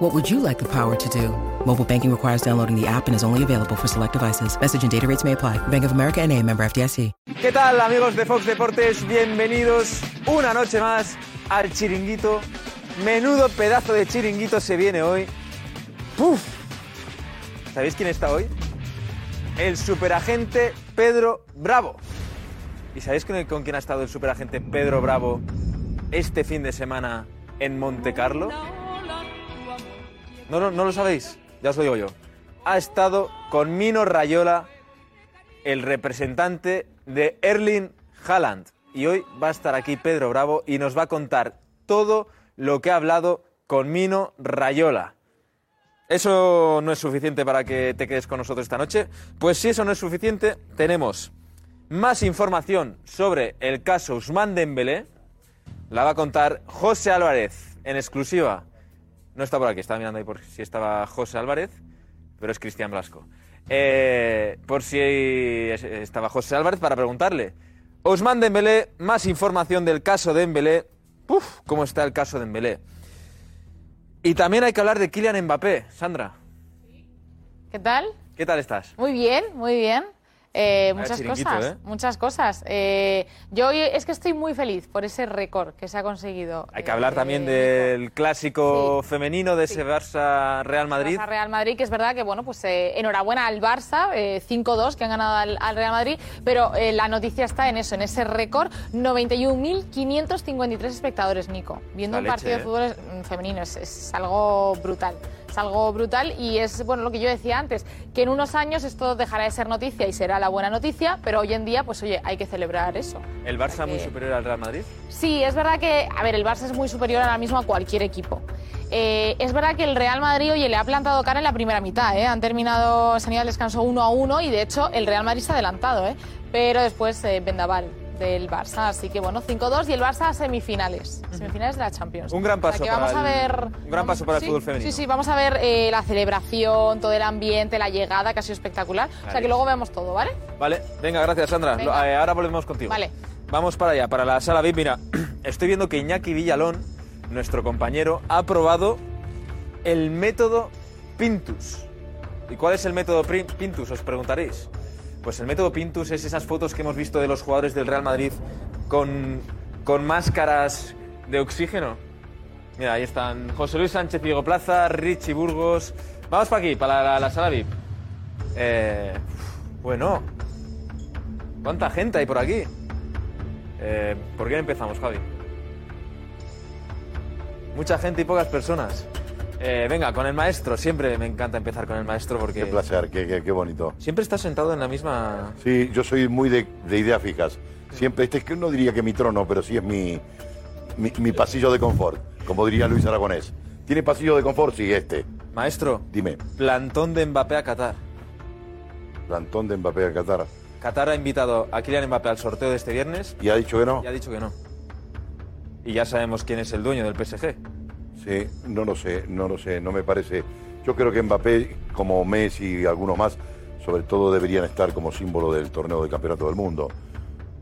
What would you like the power to do? Mobile banking requires downloading the app and is only available for select devices. Message and data rates may apply. Bank of America and a member FDIC. ¿Qué tal amigos de Fox Deportes? Bienvenidos una noche más al chiringuito. Menudo pedazo de chiringuito se viene hoy. ¡Puf! ¿Sabéis quién está hoy? El superagente Pedro Bravo. ¿Y sabéis con, con quién ha estado el superagente Pedro Bravo este fin de semana en Monte Carlo? ¿No, no, no lo sabéis? Ya os lo digo yo. Ha estado con Mino Rayola, el representante de Erling Haaland. Y hoy va a estar aquí Pedro Bravo y nos va a contar todo lo que ha hablado con Mino Rayola. ¿Eso no es suficiente para que te quedes con nosotros esta noche? Pues si eso no es suficiente, tenemos más información sobre el caso Usman Dembélé. La va a contar José Álvarez en exclusiva. No está por aquí, estaba mirando ahí por si estaba José Álvarez, pero es Cristian Blasco. Eh, por si estaba José Álvarez para preguntarle. Osman Dembélé, más información del caso Dembélé. Uf, ¿cómo está el caso Dembélé? Y también hay que hablar de Kylian Mbappé, Sandra. ¿Qué tal? ¿Qué tal estás? Muy bien, muy bien. Eh, Vaya muchas cosas, ¿eh? muchas cosas. Eh, yo hoy es que estoy muy feliz por ese récord que se ha conseguido. Hay que hablar eh, también del clásico Sí. femenino de ese Barça Real Madrid. Barça Real Madrid, que es verdad que, bueno, pues eh, enhorabuena al Barça, eh, 5-2 que han ganado al, al Real Madrid, pero eh, la noticia está en eso, en ese récord, 91.553 espectadores, Nico. Viendo La un leche, partido ¿eh? de fútbol mm, femenino, es, es algo brutal. Es algo brutal y es, bueno, lo que yo decía antes, que en unos años esto dejará de ser noticia y será la buena noticia, pero hoy en día, pues oye, hay que celebrar eso. ¿El Barça muy que- superior al Real Madrid? Sí, es verdad que, a ver, el Barça es muy superior ahora mismo a cualquier equipo. Eh, es verdad que el Real Madrid, oye, le ha plantado cara en la primera mitad, ¿eh? Han terminado, se han ido al descanso 1 a 1 y de hecho el Real Madrid se ha adelantado, ¿eh? Pero después eh, vendaval del Barça, así que bueno, 5-2 y el Barça a semifinales, semifinales de la Champions. Un gran O sea paso para vamos a ver, un gran paso para el sí, fútbol femenino. Sí, sí, vamos a ver eh, la celebración, todo el ambiente, la llegada, que ha sido espectacular. O sea que luego vemos todo, ¿vale? Vale, venga, gracias Sandra. Venga. Eh, ahora volvemos contigo. Vale. Vamos para allá, para la sala VIP. Mira, estoy viendo que Iñaki Villalón, nuestro compañero, ha probado el método Pintus. ¿Y cuál es el método Pintus? Os preguntaréis. Pues el método Pintus es esas fotos que hemos visto de los jugadores del Real Madrid con, con máscaras de oxígeno. Mira, ahí están José Luis Sánchez Diego Plaza, Richie Burgos. Vamos para aquí, para la, la sala VIP. Eh, bueno, ¿cuánta gente hay por aquí? Eh, ¿Por qué empezamos, Javi? Mucha gente y pocas personas. Eh, venga, con el maestro. Siempre me encanta empezar con el maestro porque Qué placer, qué, qué- qué bonito. siempre está sentado en la misma... Sí, yo soy muy de, de ideas fijas. Siempre, este es que no diría que mi trono, pero sí es mi, mi, mi pasillo de confort, como diría Luis Aragonés. ¿Tiene pasillo de confort? Sí, este. Maestro, Dime, plantón de Mbappé a Qatar. plantón de Mbappé a Qatar. Qatar ha invitado a Kylian Mbappé al sorteo de este viernes ¿Y ha dicho que no? y ha dicho que no. Y ya sabemos quién es el dueño del PSG. Sí, no lo sé, no lo sé, no me parece. Yo creo que Mbappé, como Messi y algunos más, sobre todo deberían estar como símbolo del torneo de campeonato del mundo.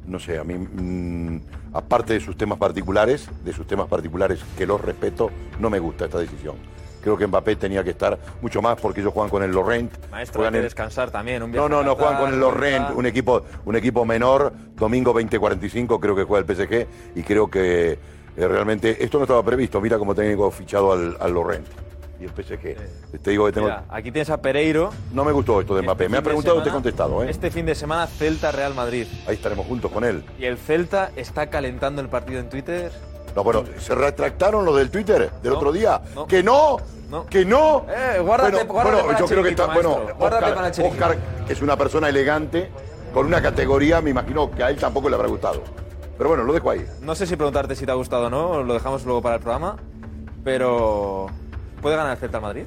No sé, a mí, mm, aparte de sus temas particulares, de sus temas particulares que los respeto, no me gusta esta decisión. Creo que Mbappé tenía que estar mucho más porque ellos juegan con el Lorient. Maestro, hay juegan que en- descansar también. Un No, no, no, juegan con el vuelta. un equipo, un equipo menor, domingo 2045 creo que juega el PSG y creo que eh, realmente esto no estaba previsto, mira como técnico fichado al, al Lorient y el PSG. Te digo que tengo... Mira, aquí tienes a Pereiro. No me gustó esto de Mbappé, Este me ha preguntado y te he semana- contestado, ¿eh? Este fin de semana Celta Real Madrid. Ahí estaremos juntos con él. Y el Celta está calentando el partido en Twitter. No, bueno, ¿se retractaron los del Twitter del No, otro día? no. ¿Que no? No. ¿Que no? Eh, guárdate- bueno, guárdate bueno, para yo creo que está... Bueno, para Oscar. Oscar es una persona elegante, con una categoría, me imagino que a él tampoco le habrá gustado. Pero bueno, lo dejo ahí. No sé si preguntarte si te ha gustado o no, lo dejamos luego para el programa. Pero. ¿Puede ganar el Celta al Madrid?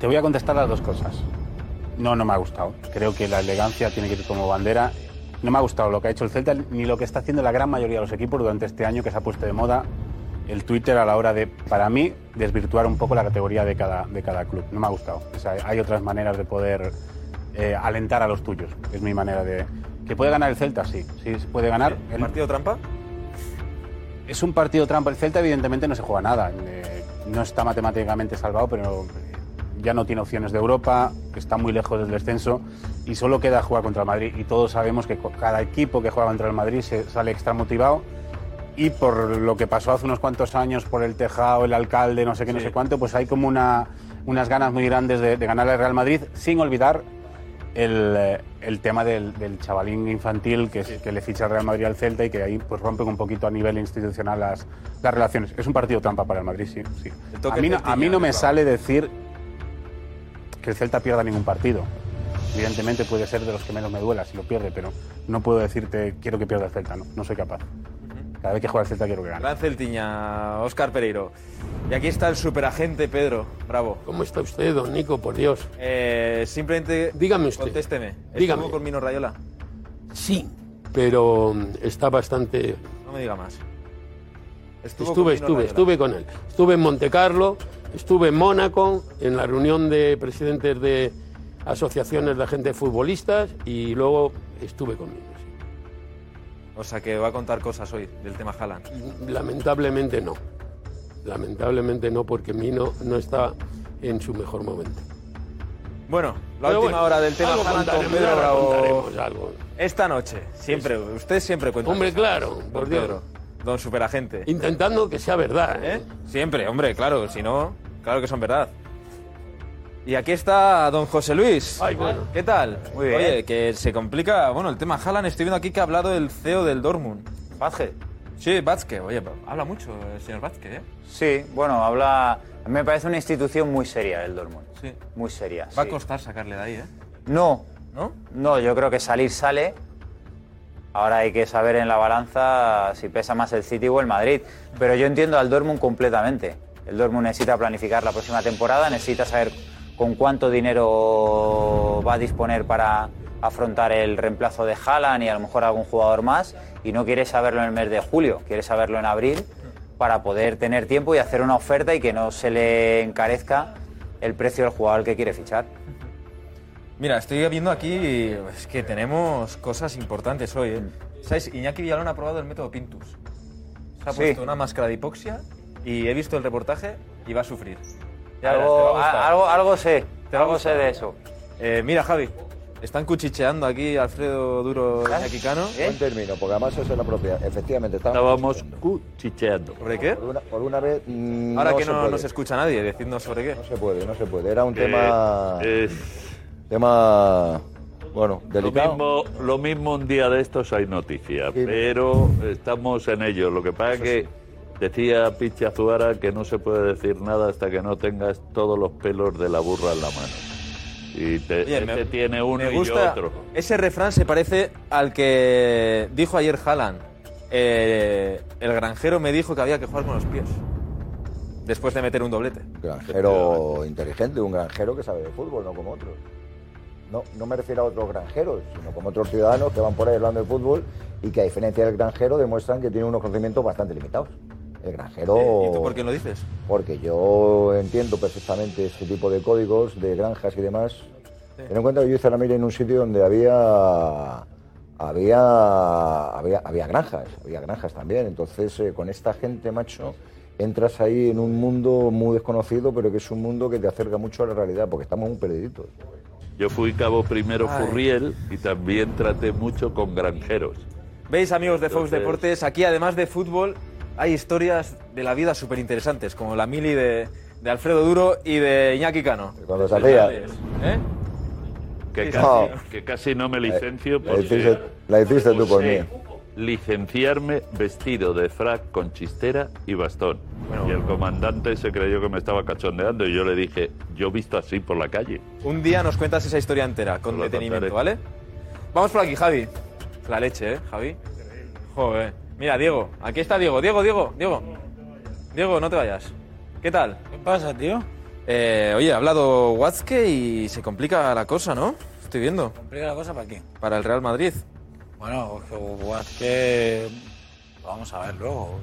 Te voy a contestar las dos cosas. No, no me ha gustado. Creo que la elegancia tiene que ir como bandera no me ha gustado lo que ha hecho el Celta ni lo que está haciendo la gran mayoría de los equipos durante este año que se ha puesto de moda el Twitter a la hora de, para mí, desvirtuar un poco la categoría de cada, de cada club. No me ha gustado. O sea, hay otras maneras de poder eh, alentar a los tuyos. Es mi manera de... ¿Que puede ganar el Celta? Sí, sí, puede ganar. ¿El partido trampa? Es un partido trampa. El Celta evidentemente no se juega nada. Eh, no está matemáticamente salvado, pero ya no tiene opciones de Europa, está muy lejos del descenso y solo queda jugar contra el Madrid. Y todos sabemos que cada equipo que juega contra el Madrid se sale extra motivado y por lo que pasó hace unos cuantos años por el tejado, el alcalde, no sé qué, no sé cuánto, pues hay como una, unas ganas muy grandes de, de ganar al Real Madrid, sin olvidar el, eh, el tema del, del chavalín infantil que, es- que le ficha el Real Madrid al Celta y que ahí pues rompen un poquito a nivel institucional las, las relaciones. Es un partido trampa para el Madrid, sí. sí. A, mí no, a mí no me sale decir que el Celta pierda ningún partido. Evidentemente puede ser de los que menos me duela si lo pierde, pero no puedo decirte quiero que pierda el Celta, no, no soy capaz. Cada vez que juega el Celta quiero que gane. Gran Celtiña, Óscar Pereiro. Y aquí está el superagente Pedro. Bravo. ¿Cómo está usted, don Nico? Por Dios. Eh, simplemente. Dígame usted. Contésteme. Dígame. ¿Estuvo con Mino Rayola? Sí, pero mm, está bastante... No me diga más. Estuvo Estuve, estuve, estuve con él. Estuve en Monte Carlo, estuve en Mónaco, en la reunión de presidentes de asociaciones de agentes futbolistas y luego estuve conmigo. O sea que va a contar cosas hoy del tema Haaland. Lamentablemente no. Lamentablemente no, porque Mino no está en su mejor momento. Bueno, la Pero última bueno, hora del tema algo Haaland con contaremos, Pedro Bravo. contaremos algo. Esta noche, siempre. Usted siempre cuenta. Hombre, cosas, claro, don por Dios. Pedro. Don superagente. Intentando que sea verdad. ¿eh? Siempre, hombre, claro. Si no, claro que son verdad. Y aquí está don José Luis. Ay, bueno. ¿Qué tal? Muy bien. Oye, que se complica, bueno, el tema Haaland. Estoy viendo aquí que ha hablado el CEO del Dortmund. Vázquez. Sí, Vázquez. Oye, habla mucho el señor Vázquez, ¿eh? Sí, bueno, habla. A mí me parece una institución muy seria el Dortmund. Sí. Muy seria. Va a costar sacarle de ahí, ¿eh? No, ¿No? no, yo creo que salir sale. Ahora hay que saber en la balanza si pesa más el City o el Madrid. Pero yo entiendo al Dortmund completamente. El Dortmund necesita planificar la próxima temporada, necesita saber con cuánto dinero va a disponer para afrontar el reemplazo de Haaland y a lo mejor algún jugador más. Y no quiere saberlo en el mes de julio, quiere saberlo en abril para poder tener tiempo y hacer una oferta y que no se le encarezca el precio del jugador que quiere fichar. Mira, estoy viendo aquí es que tenemos cosas importantes hoy, ¿eh? ¿Sabes? Iñaki Villalón ha probado el método Pintus. Se ha Sí. puesto una máscara de hipoxia y he visto el reportaje y va a sufrir. Verás, Algo, a algo, algo sé, Te algo sé de eso. Eh, mira, Javi, están cuchicheando aquí Alfredo Duro y Cano. Buen término, porque además eso es la propiedad. Efectivamente, Estábamos cuchicheando. ¿Sobre qué? Por una, por una vez. mm, Ahora no que no nos escucha nadie, decidnos sobre qué. No se puede, no se puede. Era un tema. es Tema. Bueno, lo delicado. mismo, lo mismo un día de estos hay noticias, Sí. pero estamos en ello. Lo que pasa es que decía Pichi Azuara que no se puede decir nada hasta que no tengas todos los pelos de la burra en la mano. Y te, Oye, este tiene uno me y gusta yo otro. Ese refrán se parece al que dijo ayer Haaland. Eh, el granjero me dijo que había que jugar con los pies. Después de meter un doblete. Granjero inteligente, un granjero que sabe de fútbol, no como otros. No, no me refiero a otros granjeros, sino como otros ciudadanos que van por ahí hablando de fútbol y que a diferencia del granjero demuestran que tienen unos conocimientos bastante limitados. El granjero... ¿Y tú por qué lo dices? Porque yo entiendo perfectamente este tipo de códigos de granjas y demás. Ten en cuenta que yo hice la mira en un sitio donde había había había, había granjas, había granjas también. Entonces, eh, con esta gente, macho, entras ahí en un mundo muy desconocido, pero que es un mundo que te acerca mucho a la realidad, porque estamos muy perdiditos. Yo fui cabo primero Ay. Furriel y también traté mucho con granjeros. Veis, amigos de Fox Entonces- Deportes, aquí además de fútbol hay historias de la vida súper interesantes, como la mili de, de Alfredo Duro y de Iñaki Cano. Cuando se hacía- ¿Eh? Que, Sí, casi, no. que casi no me licencio La porque hiciste, la hiciste tú por mí. licenciarme vestido de frac con chistera y bastón. Bueno, y el comandante se creyó que me estaba cachondeando y yo le dije, yo visto así por la calle. Un día nos cuentas esa historia entera, con lo detenimiento. ¿vale? Vamos por aquí, Javi. La leche, ¿eh, Javi? Joder. Mira, Diego. Aquí está Diego. Diego, Diego, Diego. Diego, no te vayas. ¿Qué tal? ¿Qué pasa, tío? Eh, oye, ha hablado Watzke y se complica la cosa, ¿no? Estoy viendo. ¿Complica la cosa para qué? Para el Real Madrid. Bueno, que vamos a ver luego.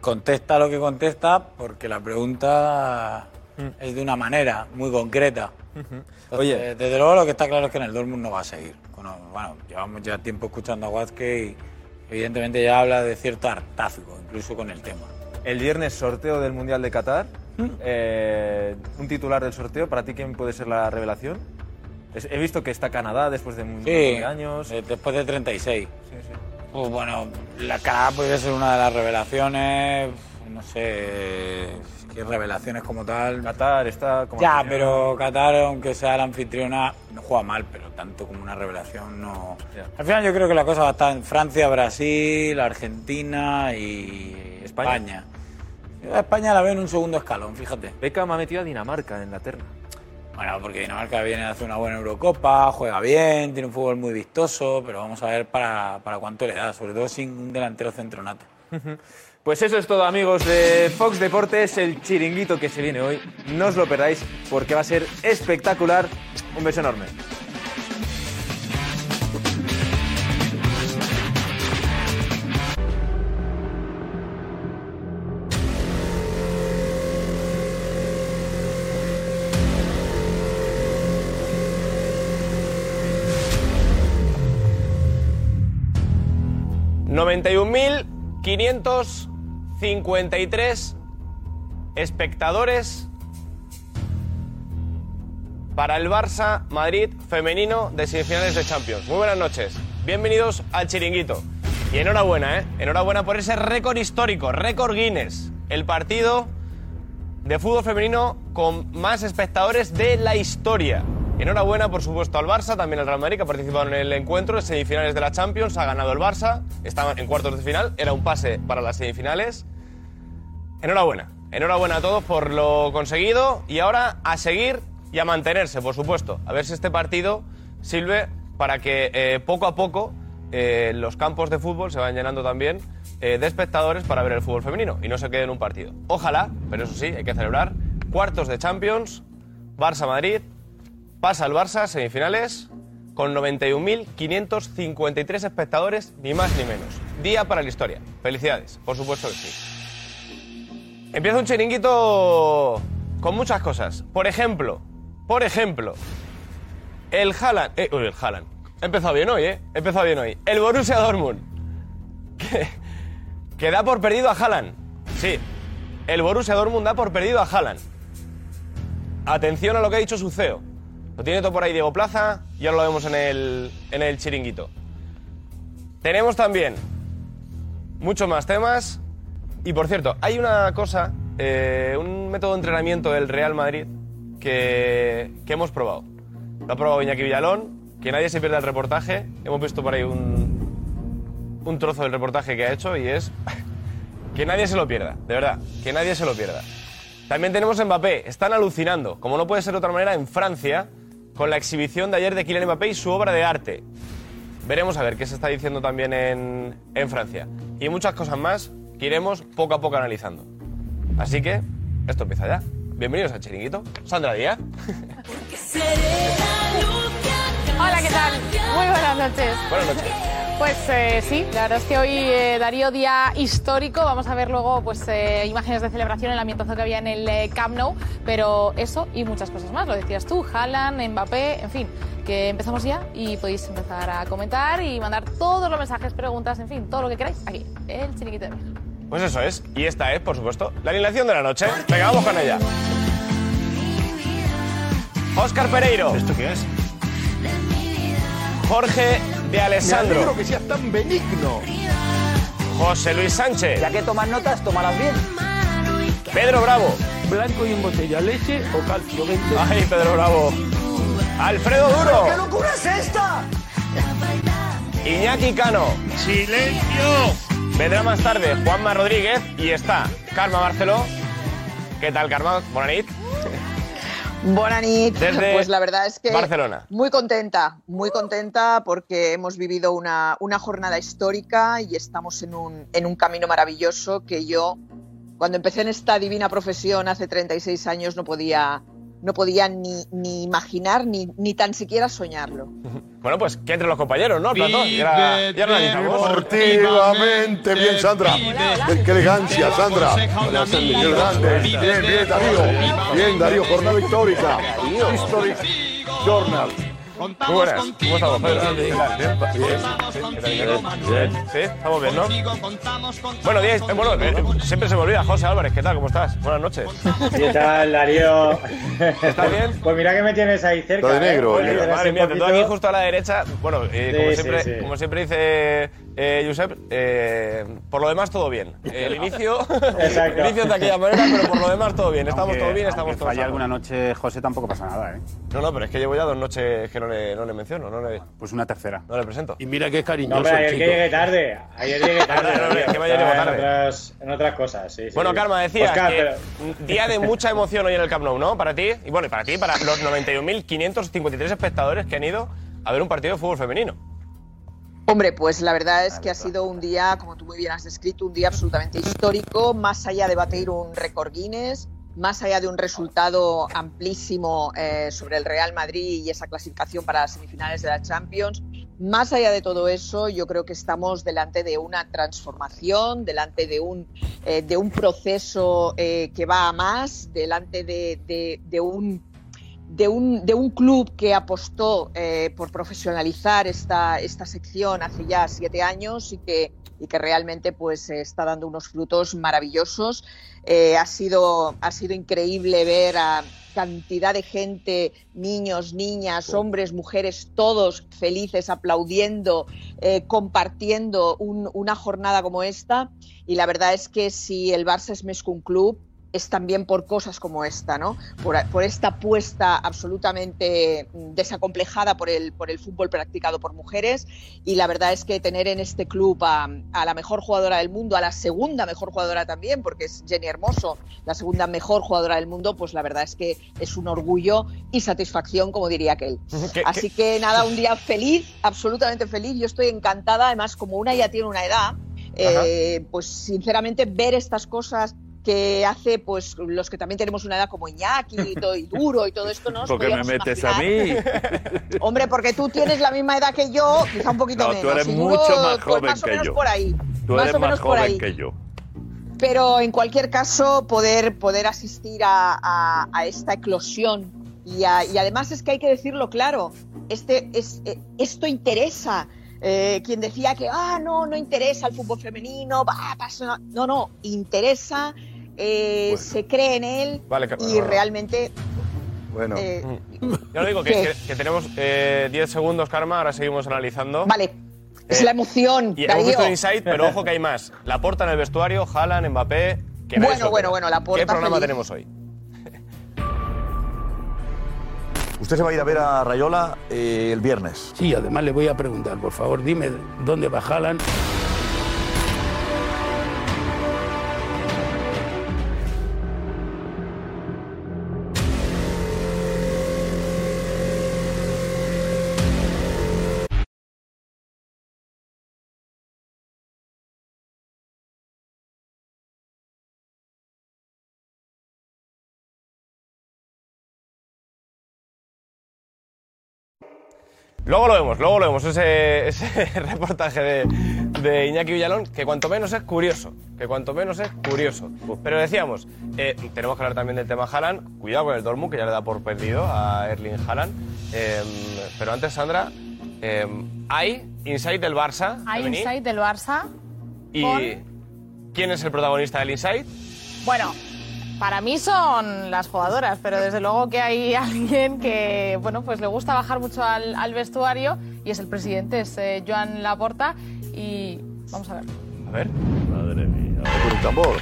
Contesta lo que contesta porque la pregunta es de una manera muy concreta. Oye. Desde luego lo que está claro es que en el Dortmund no va a seguir. Bueno, bueno, llevamos ya tiempo escuchando a Vázquez y evidentemente ya habla de cierto hartazgo, incluso con el tema. El viernes sorteo del Mundial de Qatar. Eh, un titular del sorteo. ¿Para ti quién puede ser la revelación? Es- He visto que está Canadá después de un Sí, años. de- después de 36. Pues bueno, la Canadá podría ser una de las revelaciones, no sé, qué revelaciones como tal. Qatar está como Ya, pero Qatar, aunque sea la anfitriona, no juega mal, pero tanto como una revelación no... Al final yo creo que la cosa va a estar en Francia, Brasil, Argentina y España. Yo a España la veo en un segundo escalón, fíjate. Beckham ha metido a Dinamarca en la terna. Bueno, porque Dinamarca viene a hacer una buena Eurocopa, juega bien, tiene un fútbol muy vistoso, pero vamos a ver para, para cuánto le da, sobre todo sin un delantero centronato. Pues eso es todo, amigos de Fox Deportes, el chiringuito que se viene hoy. No os lo perdáis porque va a ser espectacular. Un beso enorme. mil 91.553 espectadores para el Barça Madrid femenino de semifinales de Champions. Muy buenas noches. Bienvenidos al Chiringuito. Y enhorabuena, ¿eh? Enhorabuena por ese récord histórico, récord Guinness. El partido de fútbol femenino con más espectadores de la historia. Enhorabuena, por supuesto, al Barça, también al Real Madrid, que ha participado en el encuentro, en semifinales de la Champions, ha ganado el Barça, estaba en cuartos de final, era un pase para las semifinales. Enhorabuena, enhorabuena a todos por lo conseguido y ahora a seguir y a mantenerse, por supuesto, a ver si este partido sirve para que eh, poco a poco eh, los campos de fútbol se vayan llenando también eh, de espectadores para ver el fútbol femenino y no se quede en un partido. Ojalá, pero eso sí, hay que celebrar cuartos de Champions, Barça-Madrid, pasa el Barça, semifinales, con 91.553 espectadores, ni más ni menos. Día para la historia. Felicidades, por supuesto que sí. Empieza un chiringuito con muchas cosas. Por ejemplo, por ejemplo, el Haaland... Eh, uy, el Haaland. He empezado bien hoy, ¿eh? He empezado bien hoy. El Borussia Dortmund. Que, da por perdido a Haaland. Sí, el Borussia Dortmund da por perdido a Haaland. Atención a lo que ha dicho su CEO. Lo tiene todo por ahí Diego Plaza y ahora lo vemos en el, en el chiringuito. Tenemos también muchos más temas. Y por cierto, hay una cosa, eh, un método de entrenamiento del Real Madrid que, que hemos probado. Lo ha probado Iñaki Villalón, que nadie se pierda el reportaje. Hemos visto por ahí un, un trozo del reportaje que ha hecho y es que nadie se lo pierda, de verdad, que nadie se lo pierda. También tenemos a Mbappé, están alucinando, como no puede ser de otra manera, en Francia, con la exhibición de ayer de Kylian Mbappé y su obra de arte. Veremos a ver qué se está diciendo también en, en Francia. Y muchas cosas más que iremos poco a poco analizando. Así que, esto empieza ya. Bienvenidos al Chiringuito. Sandra Díaz. Hola, ¿qué tal? Muy buenas noches. Buenas noches. Pues eh, sí, la verdad es que hoy eh, Darío día histórico. Vamos a ver luego pues eh, imágenes de celebración, el ambientazo que había en el eh, Camp Nou, pero eso y muchas cosas más. Lo decías tú, Haaland, Mbappé, en fin, que empezamos ya y podéis empezar a comentar y mandar todos los mensajes, preguntas, en fin, todo lo que queráis aquí, el chiriquito de Mija. Pues eso es. Y esta es, por supuesto, la alineación de la noche. Venga, vamos con ella. Óscar Pereiro. ¿Esto qué es? Jorge de Alessandro. Me alegro que seas tan benigno. José Luis Sánchez. Ya que tomas notas, tómalas bien. Pedro Bravo. Blanco y en botella, leche o calcio 20. Ay, Pedro Bravo. Alfredo Duro. ¿Qué locura es esta? Iñaki Cano. ¡Silencio! Vendrá más tarde Juanma Rodríguez y está Karma Barceló. ¿Qué tal, Karma? Bonanit. Bonanit. Desde pues la verdad es que Barcelona. muy contenta, muy contenta porque hemos vivido una, una jornada histórica y estamos en un, en un camino maravilloso que yo, cuando empecé en esta divina profesión hace 36 años, no podía, no podían ni, ni imaginar ni, ni tan siquiera soñarlo. Bueno, pues que entre los compañeros, ¿no? Platón? Y ahora- y ahora analizamos. Deportivamente, bien, Sandra. Qué, elegancia, Sandra. Bien, bien, Darío. Bien, Darío, jornada histórica. History Journal. Muy buenas. ¿Cómo estamos, Pedro? Bien. Sí, estamos bien, ¿no? Bueno, días, eh, bueno, eh, siempre se me olvida. José Álvarez, ¿qué tal? ¿Cómo estás? Buenas noches. ¿Qué tal, Darío? ¿Estás bien? Pues mira que me tienes ahí cerca. Está de negro, ¿eh? oye. Tienes Madre mía, te tengo aquí justo a la derecha. Bueno, eh, Sí, como, sí, siempre, sí. como siempre dice eh, Josep, eh, por lo demás todo bien. El inicio, el inicio de aquella manera, pero por lo demás todo bien. Estamos Aunque- todo bien, estamos todos falle sanos. alguna noche, José, tampoco pasa nada, ¿eh? No, no, pero es que llevo ya dos noches que no le, no le menciono. No le, pues una tercera. No le presento. Y mira que es No, cariñoso hombre, el ayer que chico. llegué tarde. Ayer llegué tarde. No, no, no, que vaya llego tarde. En otras, en otras cosas, sí. sí. Bueno, Karma, decías Oscar, que pero- día de mucha emoción hoy en el Camp Nou, ¿no? Para ti, y bueno, y para ti, para los 91.553 espectadores que han ido a ver un partido de fútbol femenino. Hombre, pues la verdad es que ha sido un día, como tú muy bien has descrito, un día absolutamente histórico, más allá de batir un récord Guinness, más allá de un resultado amplísimo eh, sobre el Real Madrid y esa clasificación para las semifinales de la Champions. Más allá de todo eso, yo creo que estamos delante de una transformación, delante de un, eh, de un proceso eh, que va a más, delante de, de- de un de un, de un club que apostó eh, por profesionalizar esta, esta sección hace ya siete años y que, y que realmente pues, está dando unos frutos maravillosos. Eh, ha, sido, ha sido increíble ver a cantidad de gente, niños, niñas, hombres, mujeres, todos felices, aplaudiendo, eh, compartiendo un- una jornada como esta. Y la verdad es que si el Barça es més que un club, es también por cosas como esta, ¿no? Por, por esta apuesta absolutamente desacomplejada por el, por el fútbol practicado por mujeres. Y la verdad es que tener en este club a, a la mejor jugadora del mundo, a la segunda mejor jugadora también, porque es Jenny Hermoso, la segunda mejor jugadora del mundo, pues la verdad es que es un orgullo y satisfacción, como diría aquel. ¿Qué- Así que nada, un día feliz, absolutamente feliz. Yo estoy encantada, además, como una ya tiene una edad, eh, pues sinceramente ver estas cosas que hace pues los que también tenemos una edad como Iñaki y, todo, y duro y todo esto no nos ¿Por qué me metes a mí? imaginar. hombre porque tú tienes la misma edad que yo quizá un poquito No, menos tú eres y Duro, mucho más pues, joven más o que menos yo. por ahí Tú más eres o menos más por joven ahí que yo. pero en cualquier caso poder poder asistir a, a- a esta eclosión y, a- y además es que hay que decirlo claro este es eh, esto interesa Eh, quien decía que ah no no interesa el fútbol femenino va pasa no no interesa eh, se cree en él Vale, y bueno. realmente Bueno. eh, Ya lo digo, que, ¿Qué? que- que tenemos eh, 10 segundos, Karma, ahora seguimos analizando. vale es la emoción Y hemos visto el insight, pero ojo que hay más. La porta en el vestuario, Haaland, Mbappé. que Bueno, bueno, cree. bueno, Laporta ¿Qué programa feliz. tenemos hoy? Usted se va a ir a ver a Rayola eh, el viernes. Sí, además le voy a preguntar, por favor, dime dónde va Haaland. Luego lo vemos, luego lo vemos, ese, ese reportaje de, de Iñaki Villalón, que cuanto menos es curioso, que cuanto menos es curioso. Pero decíamos, eh, tenemos que hablar también del tema Haaland, cuidado con el Dortmund, que ya le da por perdido a Erling Haaland. Eh, pero antes, Sandra, eh, hay Insight del Barça. Hay insight del Barça. ¿Y con- quién es el protagonista del Insight? Bueno, para mí son las jugadoras, pero desde luego que hay alguien que, bueno, pues le gusta bajar mucho al, al vestuario y es el presidente, es eh, Joan Laporta y vamos a ver. A ver. Madre mía. Con el tambor.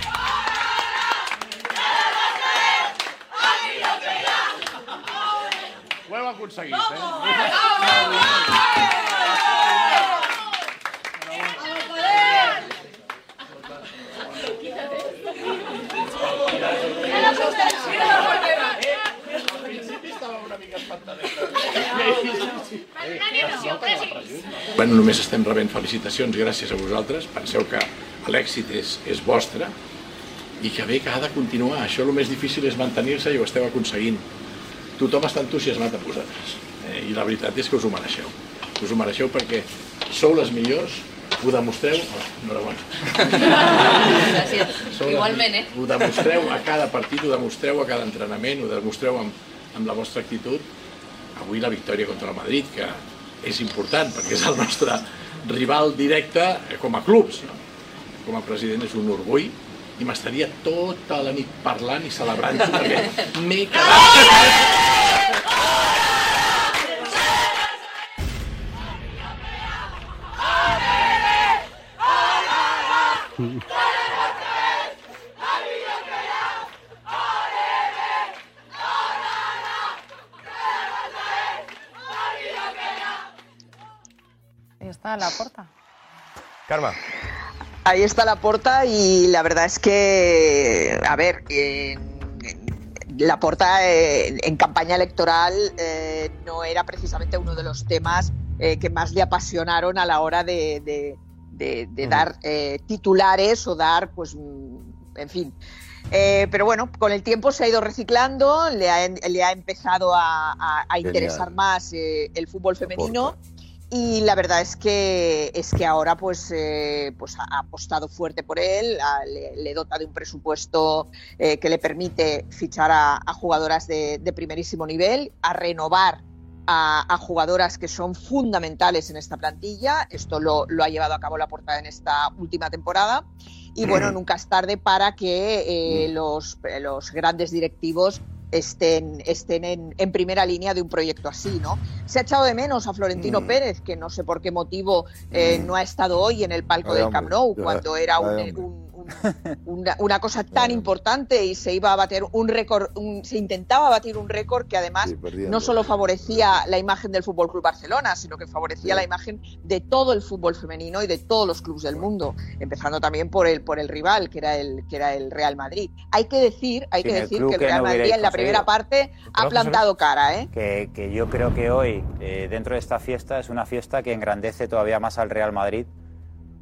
Ho heu aconseguit, eh? Bueno, només estem rebent felicitacions gràcies a vosaltres. Penseu que l'èxit és, és vostre i que bé que ha de continuar. Això el més difícil és mantenir-se i ho esteu aconseguint. tothom està entusiasmat amb vosaltres. Eh, I la veritat és que us ho mereixeu. Us ho mereixeu perquè sou les millors, ho demostreu... Hola, enhorabona. Gràcies. Sou Igualment, eh? Ho demostreu a cada partit, ho demostreu a cada entrenament, ho demostreu amb, amb la vostra actitud. Avui la victòria contra el Madrid, que és important perquè és el nostre rival directe eh, com a clubs. No? Com a president és un orgull i m'estaria tota la nit parlant i celebrant-ho perquè m'he quedat... Ahí está la puerta. Karma. Ahí está la porta y la verdad es que, a ver, en- la porta en campaña electoral eh, no era precisamente uno de los temas eh, que más le apasionaron a la hora de, de- de- de dar eh, titulares o dar, pues, mm, en fin. Eh, pero bueno, con el tiempo se ha ido reciclando, le ha, le ha empezado a, a- a interesar más eh, el fútbol femenino. Y la verdad es que es que ahora pues, eh, pues ha apostado fuerte por él, a- le, le dota de un presupuesto eh, que le permite fichar a, a jugadoras de, de primerísimo nivel, a renovar a, a jugadoras que son fundamentales en esta plantilla. Esto lo, lo ha llevado a cabo la portada en esta última temporada. Y bueno, nunca es tarde para que eh, los, los grandes directivos estén, estén en, en primera línea de un proyecto así, ¿no? Se ha echado de menos a Florentino Pérez, que no sé por qué motivo eh, no ha estado hoy en el palco Ay, del Camp. Nou, cuando era un, ay, hombre. Un- una, una cosa tan importante y se iba a bater un récord, un- se intentaba batir un récord que además no solo favorecía la imagen del Fútbol Club Barcelona, sino que favorecía la imagen de todo el fútbol femenino y de todos los clubes del mundo, empezando también por el por el rival que era el que era el Real Madrid. Hay que decir, hay Sin que el decir que el que Real no Madrid en la primera parte ha plantado cara, ¿eh? que, que yo creo que hoy, eh, dentro de esta fiesta, es una fiesta que engrandece todavía más al Real Madrid,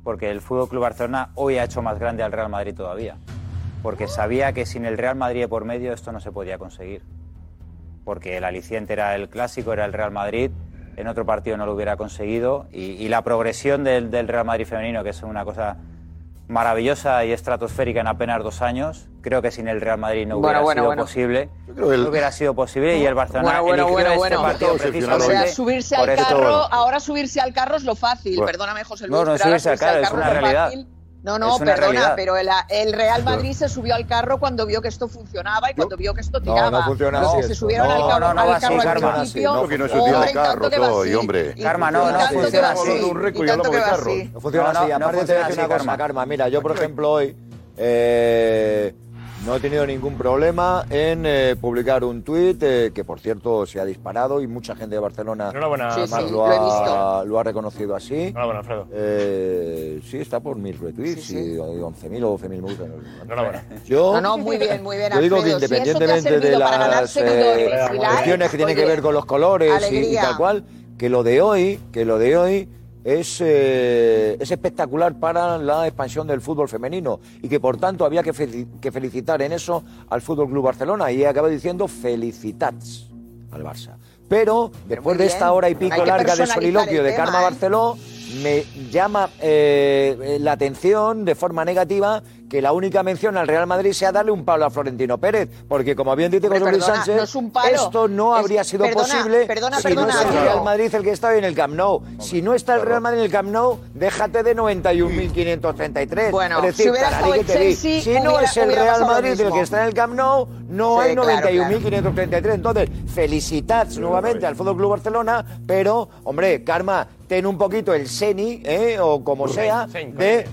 porque el Fútbol Club Barcelona hoy ha hecho más grande al Real Madrid todavía. Porque sabía que sin el Real Madrid por medio esto no se podía conseguir. Porque el aliciente era el clásico, era el Real Madrid, en otro partido no lo hubiera conseguido. Y, la progresión del Real Madrid femenino, que es una cosa maravillosa y estratosférica en apenas dos años, creo que sin el Real Madrid no hubiera bueno, sido bueno. posible. creo que el- No hubiera sido posible y el Barcelona Bueno, bueno, eligió bueno, este bueno. partido O precisamente sea, subirse al esto. carro, ahora subirse al carro es lo fácil, Bueno. perdóname José No, Luis, no, pero ahora subirse al carro, es una lo realidad. fácil. No, no, perdona, realidad. pero el, el Real Madrid se subió al carro cuando vio que esto funcionaba y cuando vio que esto No, tiraba. no funciona Los así que se subieron al No, carro, no, no al así, carro al Karma. principio, No, que no y carros que va hoy, así. hombre. Karma, no, no funciona así. y tanto que va así. No funciona No, no, así. no Aparte te voy a decir una cosa, Karma. Karma. Mira, yo por ejemplo hoy eh, no he tenido ningún problema en eh, publicar un tuit eh, que por cierto se ha disparado y mucha gente de Barcelona Enhorabuena, Sí, además sí, lo, lo ha, visto. lo ha reconocido así. Enhorabuena, Alfredo. Eh, sí, está por mil retweets Sí, sí. y 11.000 o 12.000 me gusta. Enhorabuena. Yo, No, no, muy bien, muy bien, yo digo que. Si independientemente de las eh, cuestiones que tienen que ver con los colores y- y, tal cual, que lo de hoy, que lo de hoy es, eh, es espectacular para la expansión del fútbol femenino y que por tanto había que, fel- que felicitar en eso al Fútbol Club Barcelona y acaba diciendo felicitats al Barça. Pero después de esta hora y pico larga de soliloquio de tema, Karma ¿eh? Barceló, me llama eh, la atención de forma negativa que la única mención al Real Madrid sea darle un palo a Florentino Pérez, porque como bien dice José Luis Sánchez, no es un palo. esto no Es- habría sido perdona, posible perdona, si perdona, no es el. Real Madrid el que está hoy en el Camp Nou. Si no está el Real Madrid en el Camp Nou, déjate de 91.533. Bueno, es decir, si hubiera estado el. Chelsea, si no hubiera- es el Real Madrid el que está en el Camp Nou, no Sí, hay claro, 91.533. Entonces, felicitats nuevamente al Fútbol Club Barcelona, pero, hombre, Karma, ten un poquito el seni, ¿eh? o como sea, de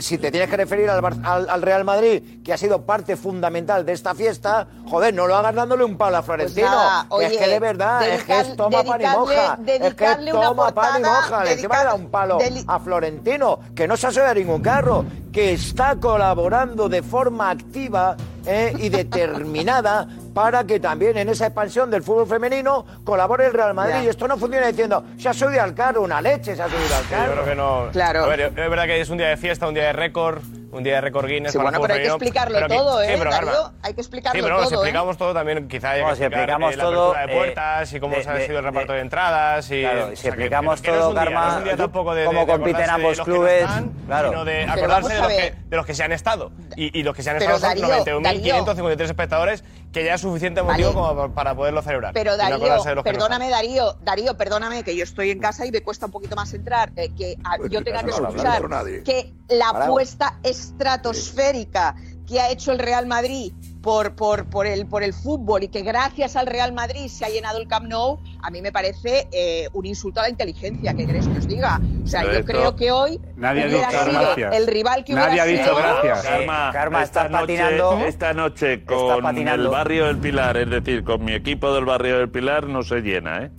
Si te tienes que referir al, Bar- al- al Real Madrid, que ha sido parte fundamental de esta fiesta, joder, no lo hagas dándole un palo a Florentino. Pues nada, Que es que de verdad, es que es toma pan y moja. Es que es toma pan y moja. Le encima le da un palo a Florentino, que no se ha a ningún carro, que está colaborando de forma activa eh, y determinada para que también en esa expansión del fútbol femenino colabore el Real Madrid. Ya. Y esto no funciona diciendo, se ha subido al carro, una leche se ha subido al Yo carro. creo que no. Claro. A ver, es verdad que es un día de fiesta, un día de récord. un día de récord Guinness Sí, para bueno, pero hay que explicarlo pero todo, sí, ¿eh, pero, Darío? Karma, Hay que explicarlo Sí, pero bueno, si todo, ¿eh? explicamos todo también, quizá hay que Bueno, si explicar explicamos eh, la todo, apertura de eh, puertas y cómo de- se ha sido el reparto de entradas y... Claro, y o si sea, explicamos que todo, Karma, no es un día tampoco de, de- cómo compiten ambos de los que no clubes, están, claro. sino de acordarse de los, a que, de los que se han estado. Y, y los que se han Pero estado son Darío, 91.553 espectadores, que ya es suficiente motivo Vale. como para poderlo celebrar. Pero Darío, no perdóname Darío, Darío, perdóname que yo estoy en casa y me cuesta un poquito más entrar, eh, que a- Pues yo en tenga que no escuchar que la apuesta estratosférica que ha hecho el Real Madrid por, por, por, el, por el fútbol y que gracias al Real Madrid se ha llenado el Camp Nou, a mí me parece eh, un insulto a la inteligencia, ¿qué queréis que os diga? O sea, Pero yo esto- creo que hoy Nadie ha dicho sido gracias. el rival que hubiera Nadie ha dicho sido... gracias. Sí, Karma, Karma, esta estás noche, patinando. Esta noche con el barrio del Pilar, es decir, con mi equipo del barrio del Pilar, no se llena, ¿eh?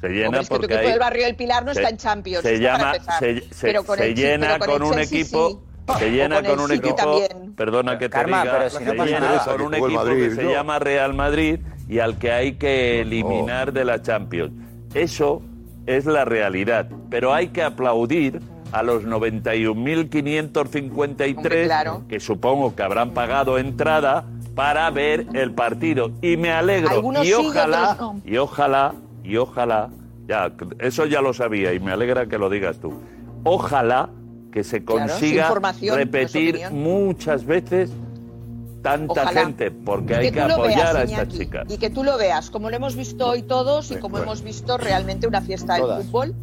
Se llena Hombre, es que tu porque equipo hay- del barrio del Pilar no se- está en Champions. Se llama, se, se- Pero con se el- llena pero con, el un Chelsea equipo, sí. Se llena con un City equipo, también. perdona que te Karma, diga, pero si no se pasa llena nada. con un Que equipo Madrid, que se ¿no? llama Real Madrid y al que hay que eliminar de la Champions. Eso es la realidad, pero hay que aplaudir a los 91.553 Hombre, claro. que supongo que habrán pagado entrada para ver el partido y me alegro Algunos y ojalá y ojalá y ojalá ya eso ya lo sabía y me alegra que lo digas tú ojalá que se consiga repetir muchas veces tanta Ojalá. gente porque Y hay que apoyar veas, a estas chicas Y que tú lo veas, como lo hemos visto hoy todos y como bueno. hemos visto realmente una fiesta del Todas. fútbol.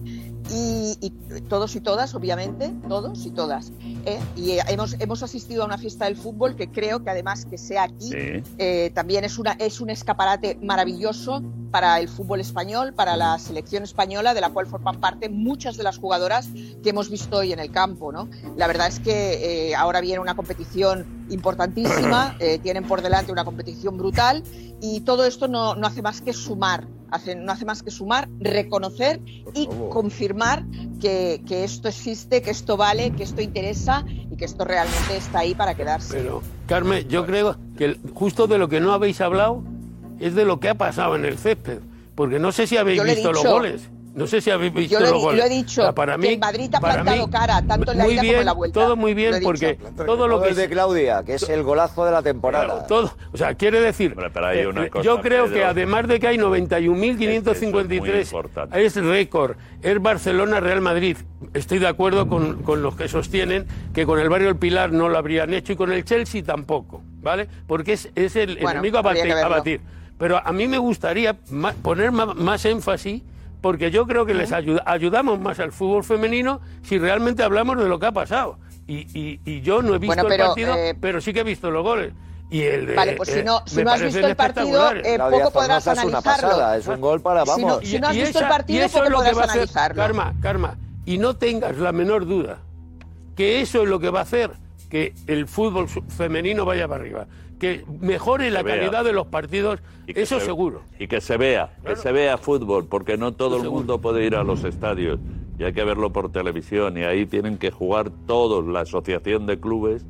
Y, y todos y todas, obviamente, todos y todas. ¿eh? Y hemos, hemos asistido a una fiesta del fútbol que creo que además que sea aquí Sí. eh, también es, una, es un escaparate maravilloso para el fútbol español, para la selección española, de la cual forman parte muchas de las jugadoras que hemos visto hoy en el campo. ¿no? La verdad es que eh, ahora viene una competición importantísima, tienen por delante una competición brutal y todo esto no, no hace más que sumar, hace, no hace más que sumar, reconocer y confirmar que, que esto existe, que esto vale, que esto interesa y que esto realmente está ahí para quedarse. Pero, Carmen, yo creo que justo de lo que no habéis hablado es de lo que ha pasado en el césped. Porque no sé si habéis visto los goles. No sé si habéis visto Yo lo he, los goles. lo he dicho, para mí, que el Madrid ha plantado mí, cara, tanto en la ida bien, como en la vuelta. Todo muy bien, porque todo lo que el de Claudia, que es el golazo de la temporada. Claro, todo, o sea, quiere decir, pero hay eh, una eh, cosa, yo creo Pedro. que además de que hay Eso es muy 91.553, importante. es récord, es Barcelona-Real Madrid. Estoy de acuerdo con, con los que sostienen que con el barrio del Pilar no lo habrían hecho y con el Chelsea tampoco, ¿vale? Porque es, es el Bueno, enemigo a batir. Pero a mí me gustaría poner más énfasis porque yo creo que les ayuda, ayudamos más al fútbol femenino si realmente hablamos de lo que ha pasado. Y, y- y yo no he visto Bueno, el pero, partido, eh, pero sí que he visto los goles. Y el de- Vale, pues si eh, no, si no has visto el partido, eh, poco podrás es una analizarlo. pasada, es un gol para, Si no- vamos. si no has visto el esa- partido, y eso poco es podrás va a hacer, analizarlo. Karma, Karma, y no tengas la menor duda que eso es lo que va a hacer que el fútbol femenino vaya para arriba, que mejore la vea. calidad de los partidos, Y que eso se- seguro. Y que se vea, que se vea fútbol, porque no todo el mundo puede ir a los estadios y hay que verlo por televisión y ahí tienen que jugar todos, la asociación de clubes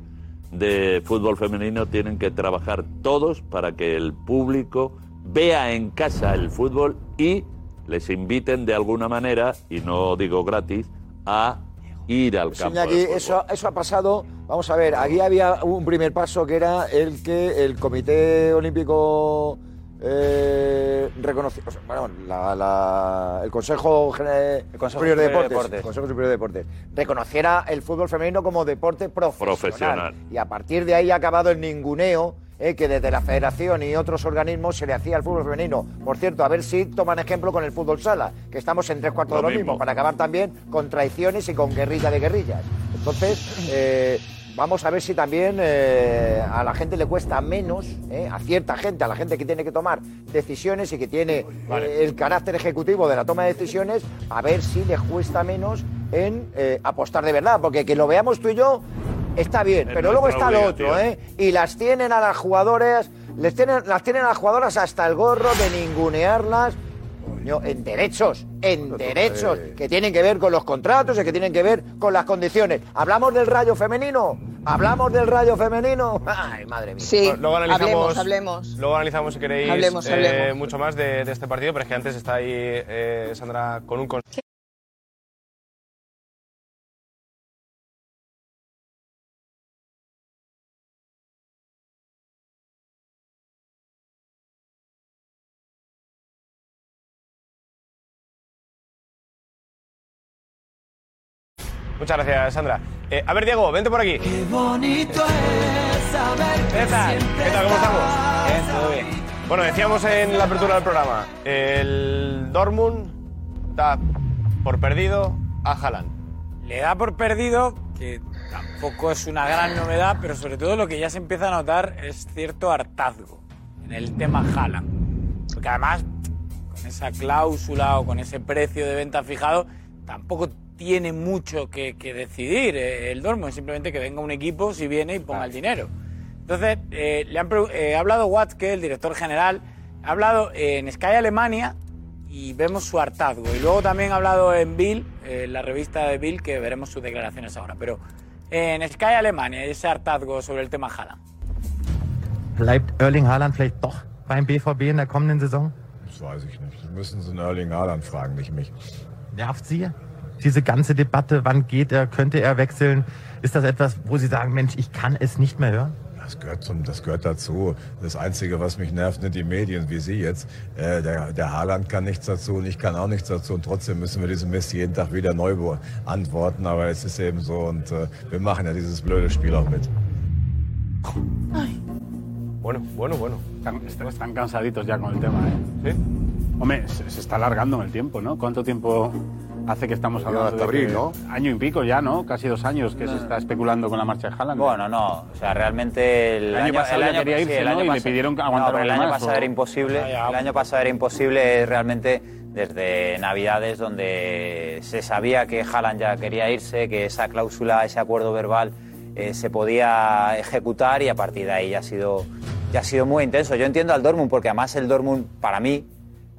de fútbol femenino tienen que trabajar todos para que el público vea en casa el fútbol y les inviten de alguna manera, y no digo gratis, a ir al campo. Iñaki, de fútbol. eso, eso ha pasado. Vamos a ver, aquí había un primer paso que era el que el Comité Olímpico eh, reconoció, o sea, bueno, la- la- el Consejo, Superior de Superior de Deportes, Deportes. el Consejo Superior de Deportes, reconociera el fútbol femenino como deporte profesional. Profesional. Y a partir de ahí ha acabado el ninguneo eh, que desde la Federación y otros organismos se le hacía al fútbol femenino. Por cierto, a ver si toman ejemplo con el fútbol sala, que estamos en tres cuartos Lo de lo mismo. mismo, para acabar también con traiciones y con guerrilla de guerrillas. Entonces, eh, vamos a ver si también eh, a la gente le cuesta menos, eh, a cierta gente, a la gente que tiene que tomar decisiones y que tiene eh, el carácter ejecutivo de la toma de decisiones, a ver si les cuesta menos en apostar de verdad. Porque que lo veamos tú y yo está bien, pero luego está lo otro. ¿eh? Y las tienen a las jugadoras, les tienen, las tienen a las jugadoras hasta el gorro de ningunearlas. Coño, en derechos, en derechos que tienen que ver con los contratos y que tienen que ver con las condiciones. ¿Hablamos del rayo femenino? ¿Hablamos del rayo femenino? Ay, madre mía. Sí, Bueno, luego analizamos, hablemos, hablemos. Luego analizamos, si queréis, Hablemos, eh, hablemos. mucho más de, de este partido, pero es que antes está ahí eh, Sandra con un consejo. Muchas gracias, Sandra. Eh, a ver, Diego, vente por aquí. Qué bonito es saber que ¿Qué tal? ¿Qué tal? ¿Cómo estamos? Bien, todo bien. Bueno, decíamos en la apertura del programa, el Dortmund da por perdido a Haaland. Le da por perdido, que tampoco es una gran novedad, pero sobre todo lo que ya se empieza a notar es cierto hartazgo en el tema Haaland. Porque además, con esa cláusula o con ese precio de venta fijado, tampoco tiene mucho que, que decidir eh, el Dortmund, simplemente que venga un equipo si viene y ponga el dinero. Entonces, eh, le han eh, ha hablado Watzke, el director general, ha hablado en Sky Alemania y vemos su hartazgo. Y luego también ha hablado en Bill, eh, la revista de Bill, que veremos sus declaraciones ahora. Pero en Sky Alemania, ese hartazgo sobre el tema Haaland. Bleibt Erling Haaland vielleicht doch beim BVB in der kommenden Saison? Das weiß ich nicht. Müssen Sie Erling Haaland fragen, nicht mich. Nervt Sie diese ganze Debatte? Wann geht er? Könnte er wechseln? Ist das etwas, wo Sie sagen, Mensch, ich kann es nicht mehr hören? Das gehört, zum, das gehört dazu. Das Einzige, was mich nervt, sind die Medien, wie Sie jetzt. Äh, der, der Haaland kann nichts dazu und ich kann auch nichts dazu. Und trotzdem müssen wir diesen Mist jeden Tag wieder neu beantworten. Aber es ist eben so und äh, wir machen ja dieses blöde Spiel auch mit. Bueno, bueno, bueno. Están, están- están cansaditos ya con el tema, ¿eh? ¿Sí? Hombre, se, se está alargando en el tiempo, ¿no? ¿Cuánto tiempo hace que estamos hablando hasta de abril, que- ¿no? Año y pico ya, ¿no? Casi dos años que se está especulando con la marcha de Haaland. Bueno, no, o sea, realmente el, El año pasado ya quería sí, irse, el ¿no? año Y le pasado- pidieron que aguantara No, pero el año año más, pasado o- era imposible. Ya. El año pasado era imposible realmente desde Navidades donde se sabía que Haaland ya quería irse, que esa cláusula, ese acuerdo verbal eh, se podía ejecutar y a partir de ahí ya ha sido ya ha sido muy intenso. Yo entiendo al Dortmund porque además el Dortmund para mí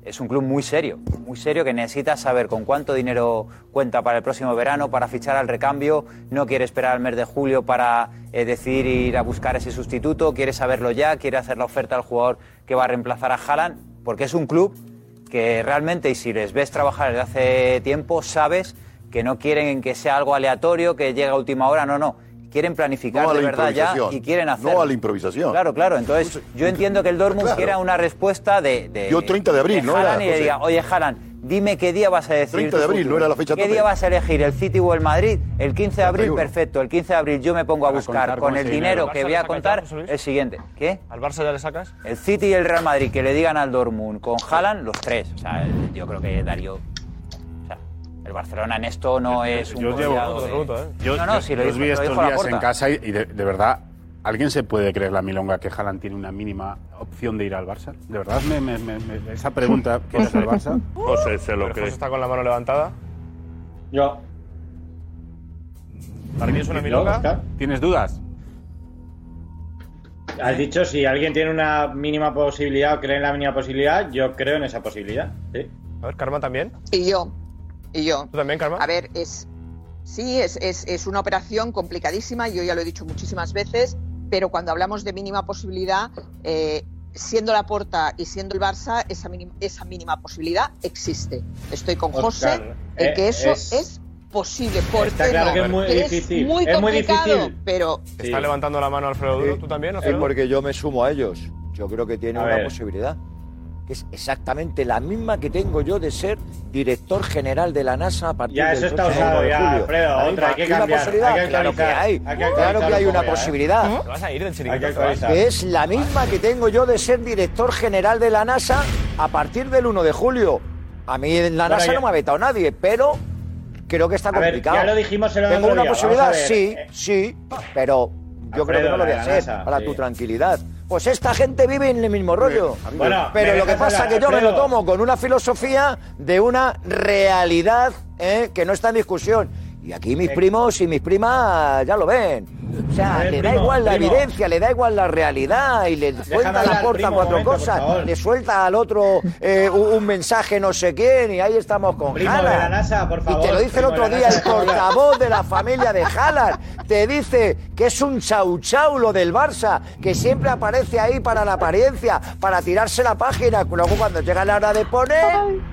es un club muy serio, muy serio que necesita saber con cuánto dinero cuenta para el próximo verano, para fichar al recambio, no quiere esperar al mes de julio para eh, decidir ir a buscar ese sustituto, quiere saberlo ya, quiere hacer la oferta al jugador que va a reemplazar a Haaland, porque es un club que realmente, y si les ves trabajar desde hace tiempo, sabes que no quieren que sea algo aleatorio, que llegue a última hora, no, no. Quieren planificar No de la verdad ya y quieren hacerlo. No a la improvisación. Claro, claro. Entonces, yo entiendo que el Dortmund Claro. quiera una respuesta de, de Dio 30 de abril, ¿no era, y le diga, oye, Haaland, dime qué día vas a decidir 30 de abril, futuro. no era la fecha ¿Qué tope. día vas a elegir, el City o el Madrid? El 15 de abril, 31. perfecto. El 15 de abril yo me pongo a buscar con con el dinero que ¿Al Barça voy a contar el siguiente. ¿Qué? ¿Al Barça ya le sacas? El City y el Real Madrid que le digan al Dortmund con Haaland, los tres. O sea, yo creo que Darío... El Barcelona en esto no es un Yo llevo- confiado de- Yo, no, no, yo- si lo yo vi lo estos días en casa y, y de, de verdad, ¿alguien se puede creer la milonga que Haaland tiene una mínima opción de ir al Barça? ¿De verdad me, me- me- me- esa pregunta ¿quieres al Barça? José se lo cree. Está con la mano levantada. Yo. ¿Para ti es una ¿No, milonga? Oscar? ¿Tienes dudas? Has dicho si alguien tiene una mínima posibilidad o cree en la mínima posibilidad, yo creo en esa posibilidad. Sí. A ver, Karma también. Y yo. Y yo. ¿Tú también, Karma? A ver, es. Sí, es, es, es una operación complicadísima, yo ya lo he dicho muchísimas veces, pero cuando hablamos de mínima posibilidad, eh, siendo la Porta y siendo el Barça, esa mínima, esa mínima posibilidad existe. Estoy con José en eh, que eso es- es, posible. ¿Por Está qué claro no? que es muy Que difícil, muy es muy complicado, difícil. pero Está levantando la mano Alfredo Duro. ¿Tú también, Sí, porque yo me sumo a ellos. Yo creo que tiene A una ver. posibilidad. Que es exactamente la misma que tengo yo de ser director general de la NASA a partir Ya, del eso está próximo usado de ya, julio. Alfredo, La otra, misma- hay que una cambiar, posibilidad, hay que claro que hay. hay que claro que actualizar hay un una ¿eh? posibilidad. ¿Te vas a ir del que es la misma que tengo yo de ser director general de la NASA a partir del 1 de julio. A mí en la Bueno, NASA ya- no me ha vetado nadie, pero creo que está ver, complicado. ya lo dijimos el ¿Tengo otro una día, posibilidad? Sí, eh, sí, pero yo creo que no lo voy a hacer, NASA, para sí. tu tranquilidad. Pues esta gente vive en el mismo rollo. Bueno, pero lo que pasa es que yo me lo tomo con una filosofía de una realidad ¿eh? que no está en discusión. Y aquí mis primos y mis primas ya lo ven. O sea, ver, le da primo, igual la primo. evidencia, le da igual la realidad y le suelta a la primo, cuatro momento, cosas, le suelta al otro eh, un, un mensaje no sé quién y ahí estamos con la NASA, por favor, Y te lo dice el otro día el NASA, portavoz de la familia de Haaland. Te dice que es un chau chau lo del Barça, que siempre aparece ahí para la apariencia, para tirarse la página. Luego cuando llega la hora de poner,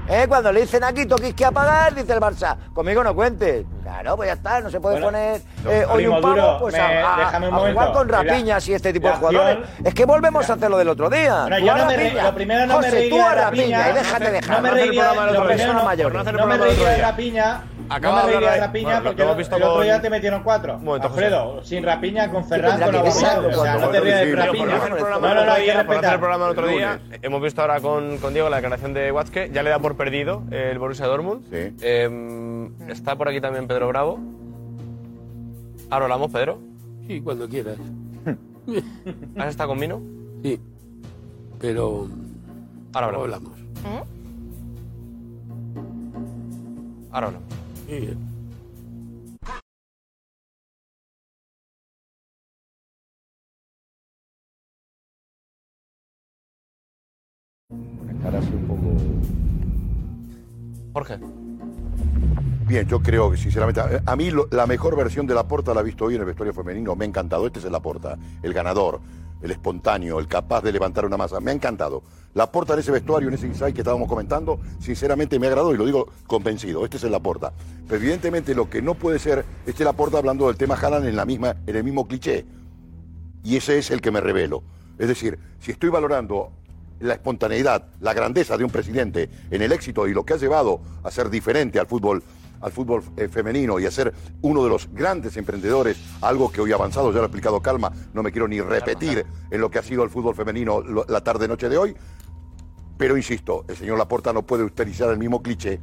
¿eh? cuando le dicen aquí toquis que apagar, dice el Barça, conmigo no cuentes. Claro, pues ya está, no se puede Bueno, poner eh, hoy un pavo, duro, pues me- a, a- déjame un a jugar con rapiñas y este tipo de jugadores. acción- Es que volvemos a hacer lo del otro día. Bueno, yo no me re- lo primero no me José, reiría tú a de Rapiña y déjate no dejar. me no el reiría- programa del lo otro día, primero son no- mayores. no me reiría de Rapiña acaba no de me reiría de de- Rapiña porque el otro día te metieron cuatro. Alfredo, sin Rapiña, con Ferran, con. O sea, no te rías de Sí, Rapiña. No, no, no, otro hay que día, por hacer el respetar. programa el otro día, hemos visto ahora con, con Diego la declaración de Watzke, ya le da por perdido el Borussia Dortmund. Eh, está por aquí también Pedro Bravo. Ahora hablamos, Pedro. Sí, cuando quieras. ¿Has estado con Mino? Sí. Pero. Ahora hablamos. hablamos. Ahora hablamos. Sí. Cara así un poco. Jorge. Bien, yo creo que sinceramente, a- mí la mejor versión de la porta la he visto hoy en el vestuario femenino, me ha encantado. Este es el Laporta, el ganador, el espontáneo, el capaz de levantar una masa, me ha encantado. La porta en ese vestuario, en ese insight que estábamos comentando, sinceramente me ha agradado y lo digo convencido. Este es el Laporta. Pero evidentemente lo que no puede ser, este Laporta hablando del tema Haaland en, la misma, en el mismo cliché. Y ese es el que me revelo. Es decir, si estoy valorando la espontaneidad, la grandeza de un presidente en el éxito y lo que ha llevado a ser diferente al fútbol al fútbol eh, femenino y a ser uno de los grandes emprendedores, algo que hoy ha avanzado, ya lo ha explicado Calma, no me quiero ni repetir en lo que ha sido el fútbol femenino lo- la tarde-noche de hoy, pero insisto, el señor Laporta no puede utilizar el mismo cliché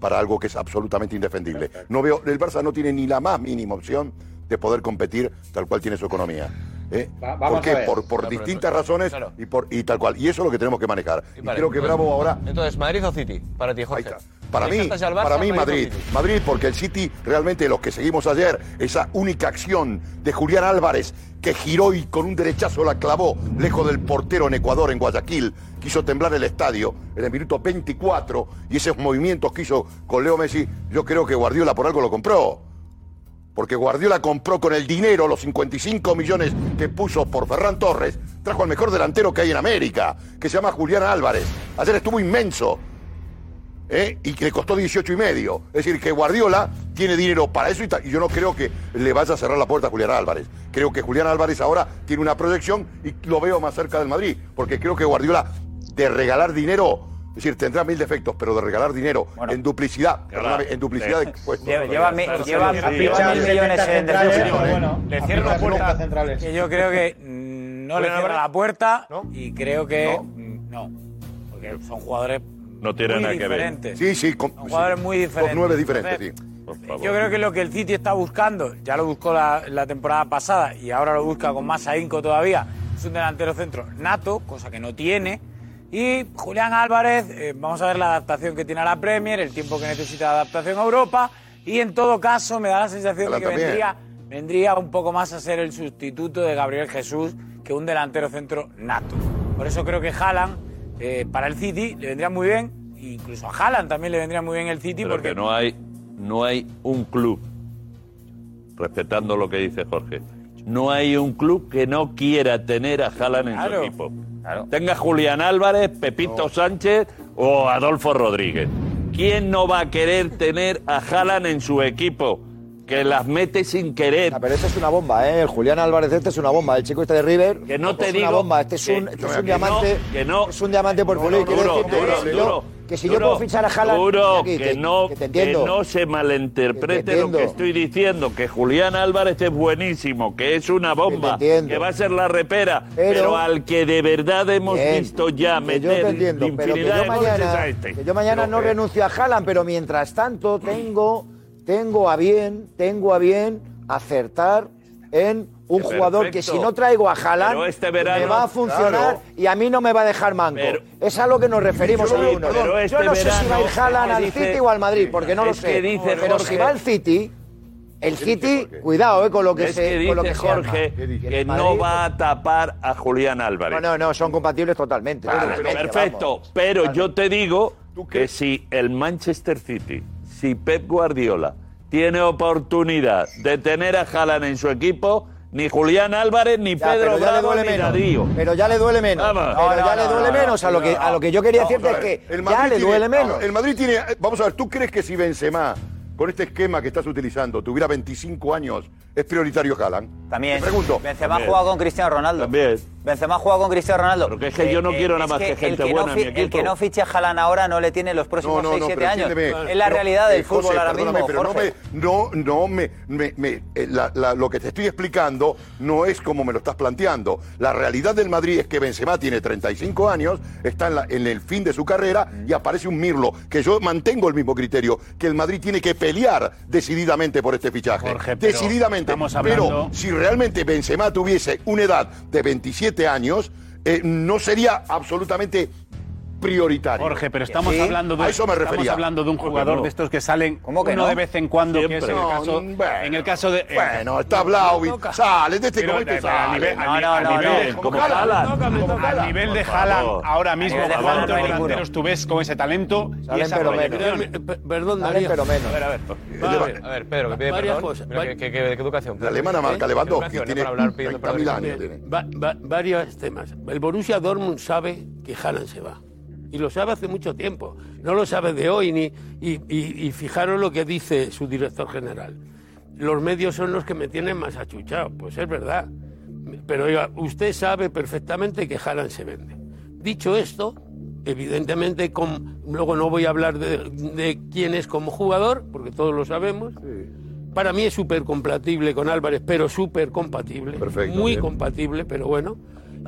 para algo que es absolutamente indefendible. No veo, el Barça no tiene ni la más mínima opción de poder competir tal cual tiene su economía. ¿eh? Va- vamos ¿Por qué? a ver. Por, por Claro, pero- distintas razones y, por, y tal cual. Y eso es lo que tenemos que manejar. Y, Vale, creo que entonces- Bravo ahora Entonces, ¿Madrid o City? Para ti, Jorge. Para mí, ¿Descartas ya al Barça, para mí Madrid. Madrid, porque el City, realmente los que seguimos ayer, esa única acción de Julián Álvarez, que giró y con un derechazo la clavó lejos del portero en Ecuador, en Guayaquil, quiso temblar el estadio en el minuto 24, y esos movimientos que hizo con Leo Messi, yo creo que Guardiola por algo lo compró. Porque Guardiola compró con el dinero los 55 millones que puso por Ferran Torres, trajo al mejor delantero que hay en América, que se llama Julián Álvarez. Ayer estuvo inmenso. ¿Eh? y que le costó 18 y medio. Es decir, que Guardiola tiene dinero para eso y, yo no creo que le vaya a cerrar la puerta a Julián Álvarez. Creo que Julián Álvarez ahora tiene una proyección y lo veo más cerca del Madrid, porque creo que Guardiola de regalar dinero, es decir, tendrá mil defectos, pero de regalar dinero en duplicidad, perdóname, en duplicidad de impuestos. Lleva, lleva, mi- Claro, lleva, sí, lleva sí, mil millones en Bueno, Le cierro la puerta. centrales. Que yo creo que mm, no le ¿Julián cierra la puerta y creo que mm, no. Porque son jugadores No tiene muy nada que ver. diferentes. Sí, sí, con, Son jugadores muy Top diferentes. nueve diferentes, Entonces, sí. Por favor. Yo creo que lo que el City está buscando, ya lo buscó la, la temporada pasada y ahora lo busca con más ahínco todavía, es un delantero centro nato, cosa que no tiene. Y Julián Álvarez, eh, vamos a ver la adaptación que tiene a la Premier, el tiempo que necesita de adaptación a Europa. Y en todo caso, me da la sensación de que vendría, vendría un poco más a ser el sustituto de Gabriel Jesús que un delantero centro nato. Por eso creo que Haaland, eh, para el City, le vendría muy bien. Incluso a Haaland también le vendría muy bien el City Pero porque que no hay, no hay un club, respetando lo que dice Jorge, no hay un club que no quiera tener a Haaland en Claro. su equipo. Tenga Julián Álvarez, Pepito Sánchez o Adolfo Rodríguez. ¿Quién no va a querer tener a Haaland en su equipo? Que las mete sin querer. Ah, Pero este es una bomba, ¿eh? El Julián Álvarez este es una bomba. El chico este de River Que no te es digo una bomba. Este es que- un, este que es no, un diamante. que no. Es un diamante por Duro, decirte duro, que si yo, que si yo Duro, puedo fichar a. Duro, aquí, que, no, que que no se malinterprete Que te lo que estoy diciendo, que Julián Álvarez es buenísimo, que es una bomba, que, va a ser la repera, Pero- pero, al que de verdad hemos Bien, visto ya que meter que infinidad yo de es mañana, a este. que yo mañana no renuncio a Haaland, pero mientras tanto tengo, tengo a bien, tengo a bien acertar en un Perfecto. jugador que si no traigo a Haaland este verano- me va a funcionar Claro. y a mí no me va a dejar manco. Pero- es a lo que nos referimos Sí, algunos. pero yo este no sé si va a ir Haaland al dice- City o al Madrid, porque no lo sé. dice pero Jorge- si va al City, el City, cuidado eh, con lo que es se que con lo que se arma. Jorge que no va a tapar a Julián Álvarez. No, no, no, son compatibles totalmente. Vale, totalmente, perfecto, vamos. pero yo te digo que si el Manchester City, si Pep Guardiola tiene oportunidad de tener a Haaland en su equipo, ni Julián Álvarez, ni Ya, Pedro pero ya le Bravo, duele ni menos. Darío. Pero ya le duele menos. Vamos. Pero No, ya no, le duele no, menos. a, lo que, a lo que yo quería decirte es que El ya le tiene- duele menos. El Madrid tiene. Vamos a ver, ¿tú crees que si Benzema, con este esquema que estás utilizando, tuviera 25 años, es prioritario Haaland? También. Te pregunto. Benzema ha jugado con Cristiano Ronaldo. También. Benzema juega con Cristiano Ronaldo. Porque es que yo no quiero nada más que el gente no buena en mi fi- El equipo. que no fiche a Haaland ahora no le tiene los próximos No, no, 6, no, 7 pero años. entiéndeme. Es la Pero, realidad del eh, José, fútbol ahora mismo, pero no Jorge. me, no, no me, me- me- eh, la- la- lo que te estoy explicando no es como me lo estás planteando. La realidad del Madrid es que Benzema tiene 35 años, está en, la- en el fin de su carrera y aparece un Mirlo, que yo mantengo el mismo criterio, que el Madrid tiene que pelear decididamente por este fichaje. Jorge, pero decididamente. estamos hablando- Pero si realmente Benzema tuviese una edad de 27 años, eh, no sería absolutamente prioritario. Jorge, pero estamos ¿Sí? hablando de a eso me estamos hablando de un ¿Cómo que jugador no? de estos que salen ¿Cómo que uno no? de vez en cuando, que es en el caso, No, bueno. en el caso de eh, Bueno, está Vlahovic, sale, de este Pero, como este eh, sale. a nivel, No, no, no, a de Haaland ahora mismo ¿cuántos delanteros tú ves con ese talento y esa Perdón, Salen, Darío. pero menos. A ver, a ver. Vale. Vale. A ver, Pedro, que pide Varias perdón. cosas. ¿qué, qué, qué- qué educación? La alemana marca ¿Qué Lewandowski, tiene ¿eh? para hablar pidiendo 30.000 perdón? años. tiene. Va- va- varios temas. El Borussia Dortmund sabe que Haaland se va. Y lo sabe hace mucho tiempo. No lo sabe de hoy ni. Y, y- y fijaros lo que dice su director general. Los medios son los que me tienen más achuchado. Pues es verdad. Pero oiga, usted sabe perfectamente que Haaland se vende. Dicho esto, evidentemente, con- luego no voy a hablar de, de quién es como jugador, porque todos lo sabemos. Para mí es súper compatible con Álvarez, pero súper compatible. Perfecto, Muy bien. compatible, pero bueno.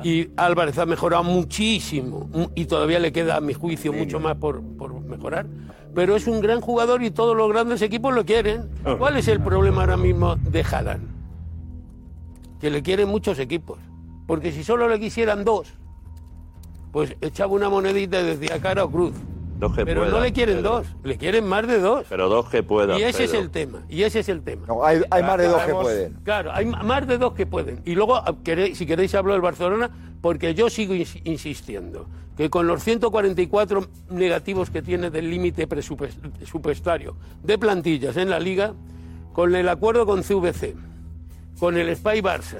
Y Álvarez ha mejorado muchísimo mu- y todavía le queda, a mi juicio, mucho más por, por mejorar. Pero es un gran jugador y todos los grandes equipos lo quieren. ¿Cuál es el problema ahora mismo de Haaland? Que le quieren muchos equipos. Porque si solo le quisieran dos, pues echaba una monedita y decía cara o cruz. Dos que Pero no le quieren Pedro. dos, le quieren más de dos. Pero dos que puedan. Y ese es el tema, y ese es el tema. No, hay, hay más de dos que pueden. Claro, hay más de dos que pueden. Y luego, a- queréis- si queréis, hablo del Barcelona, porque yo sigo ins- insistiendo que con los 144 negativos que tiene del límite presupues- presupuestario de plantillas en la liga, con el acuerdo con CVC, con el Spy Barça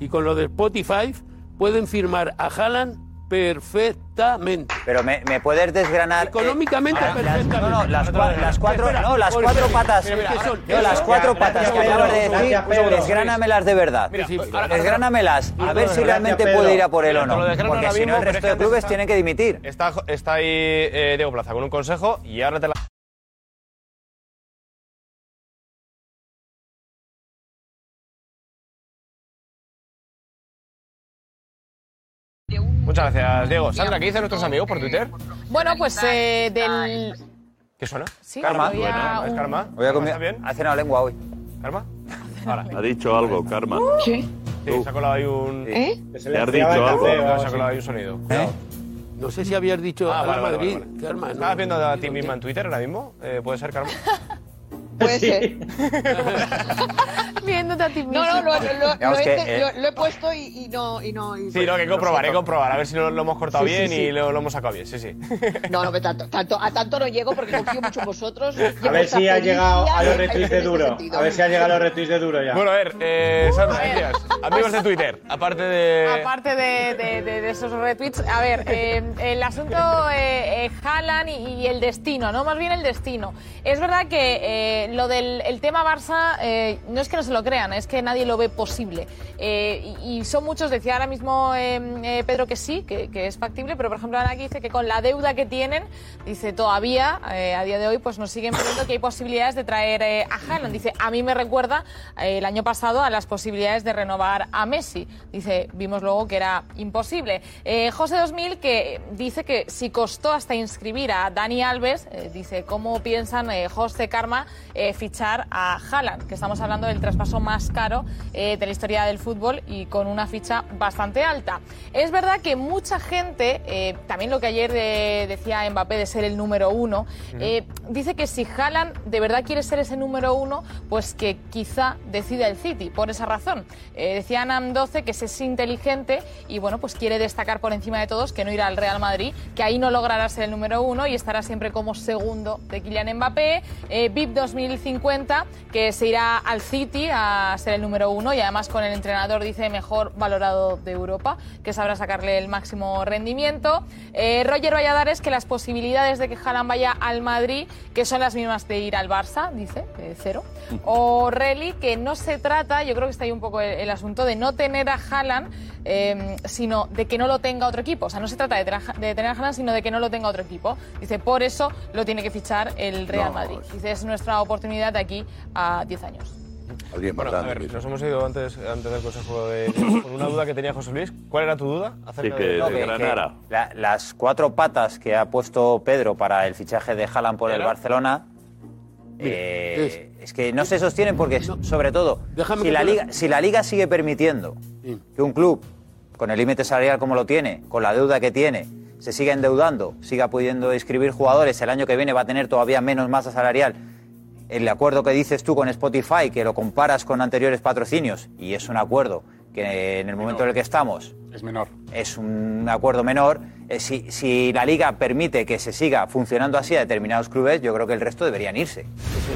y con lo de Spotify, pueden firmar a Haaland perfectamente. Pero me, me puedes desgranar. Económicamente, las- perfectamente. No, no, las, cua- las cuatro, Espera, no, las cuatro patas. No, las cuatro patas que acabas de decir, Pedro. desgránamelas de verdad. Mira, Sí, ahora- Desgránamelas, a ver si Gracias, realmente Pedro. puede ir a por él o Mira, te no. lo desgrano Porque ahora si no, mismo, el pero es resto que de antes clubes está- tienen que dimitir. Está, está ahí eh, Diego Plaza con un consejo y ahora te la. Muchas gracias, Diego. Sandra, ¿qué dicen nuestros amigos por Twitter? Bueno, pues eh, del. ¿Qué suena? Sí, Karma. había ¿Es un- Karma? Voy a ¿Karma comer. ¿Está bien? Hace una lengua hoy. ¿Karma? Ahora. Ha dicho algo, Karma. ¿Qué? Sí, se ha colado ahí un. ¿Eh? Se ¿Le has enfriaba dicho el algo? café se ha colado ahí un sonido. No sé si habías dicho Ah, a vale, vale, Madrid, vale, vale. Karma, ¿no? ¿Estabas viendo a ti misma en Twitter ahora mismo? Eh, ¿Puede ser, Karma? Puede ser. Viéndote a ti mismo. No, no, lo, lo- lo- Digamos lo he, que, te- eh, lo- lo he puesto y, y no. Y no y- Sí, no, que comprobar, que comprobar. A ver si lo, lo hemos cortado Sí, bien sí. y lo, lo hemos sacado bien. Sí, sí. No, no, que tanto, tanto, a tanto no llego porque confío mucho en vosotros. A ver si ha llegado a los retweets de duro. A ver si ha llegado a los retweets de duro ya. Bueno, a ver, eh, Sandra, amigos de Twitter, aparte de. Aparte de, de- de- de esos retweets, a ver, eh, el asunto eh, eh, Haaland y, y el destino, ¿no? Más bien el destino. Es verdad que lo del el tema Barça eh, no es que no se lo crean, es que nadie lo ve posible. Eh, y, son muchos, decía ahora mismo eh, eh, Pedro que sí, que, es factible, pero por ejemplo Ana aquí dice que con la deuda que tienen, dice todavía, a día de hoy, pues nos siguen pidiendo que hay posibilidades de traer a Haaland. Dice, a mí me recuerda el año pasado a las posibilidades de renovar a Messi. Dice, vimos luego que era imposible. José 2000 que dice que si costó hasta inscribir a Dani Alves, dice, ¿cómo piensan José Karma eh, fichar a Haaland? Que estamos hablando del traspaso más caro eh, de la historia del fútbol y con una ficha bastante alta. Es verdad que mucha gente, eh, también lo que ayer eh, decía Mbappé de ser el número uno, eh, dice que si Haaland de verdad quiere ser ese número uno, pues que quizá decida el City, por esa razón. Eh, decía Anam 12 que ese es inteligente y bueno, pues quiere destacar por encima de todos que no irá al Real Madrid, que ahí no logrará ser el número uno y estará siempre como segundo de Kylian Mbappé. VIP 2050, que se irá al City a ser el número uno y además con el entrenador dice mejor valorado de Europa, que sabrá sacarle el máximo rendimiento. Eh, Roger Valladares que las posibilidades de que Haaland vaya al Madrid, que son las mismas de ir al Barça, dice, eh, cero. O Relly que no se trata, yo creo que está ahí un poco el, el asunto de no tener a Haaland, eh, sino de que no lo tenga otro equipo. O sea, no se trata de, tener- de tener a Haaland, sino de que no lo tenga otro equipo. Dice, por eso lo tiene que fichar el Real No, Madrid. Dice, es nuestra oportunidad de aquí a 10 años. Bueno, a ver, nos hemos ido antes, antes del consejo de con una duda que tenía José Luis. ¿Cuál era tu duda acerca de No, que- que la- las cuatro patas que ha puesto Pedro para el fichaje de Haaland por el Era- Barcelona eh, es que no se sostienen porque, sobre todo, si la, liga, si la liga sigue permitiendo que un club, con el límite salarial como lo tiene, con la deuda que tiene, se siga endeudando, siga pudiendo inscribir jugadores, el año que viene va a tener todavía menos masa salarial. El acuerdo que dices tú con Spotify, que lo comparas con anteriores patrocinios, y es un acuerdo que en el momento en el que estamos Es menor. es un acuerdo menor. Eh, si, si la liga permite que se siga funcionando así a determinados clubes, yo creo que el resto deberían irse.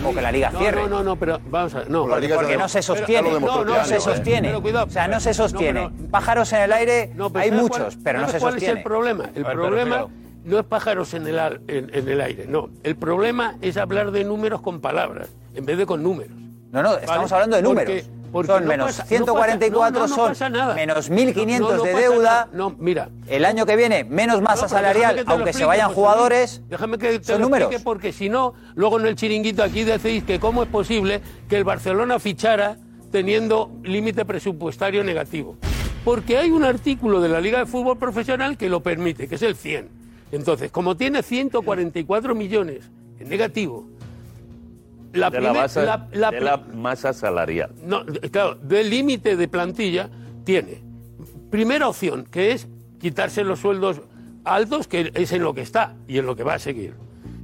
O que la liga No, cierre. No, no, no, pero vamos a ver. No, Porque, porque no se sostiene. Pero- No, se sostiene. pero cuidado. o sea, no se sostiene. No, pero- Pájaros en el aire No, pero hay ¿sabes muchos, cuál- pero no ¿sabes se cuál sostiene. es el problema? El ver, problema. No es pájaros en el, al- en, en el aire, no. El problema es hablar de números con palabras, en vez de con números. No, no, estamos hablando de números. son no menos pasa- no 144, pasa- no, no, no son nada. menos 1.500 No, no de deuda. No, mira. El año que viene, menos masa No, salarial, aunque se vayan jugadores. Déjame que te son lo números. explique porque si no, luego en el chiringuito aquí decís que cómo es posible que el Barcelona fichara teniendo límite presupuestario negativo. Porque hay un artículo de la Liga de Fútbol Profesional que lo permite, que es el 100. Entonces, como tiene 144 millones en negativo, la, de la, primer- base- la- la de pri- la masa salarial. no, claro, del límite de plantilla tiene primera opción, que es quitarse los sueldos altos, que es en lo que está y en lo que va a seguir.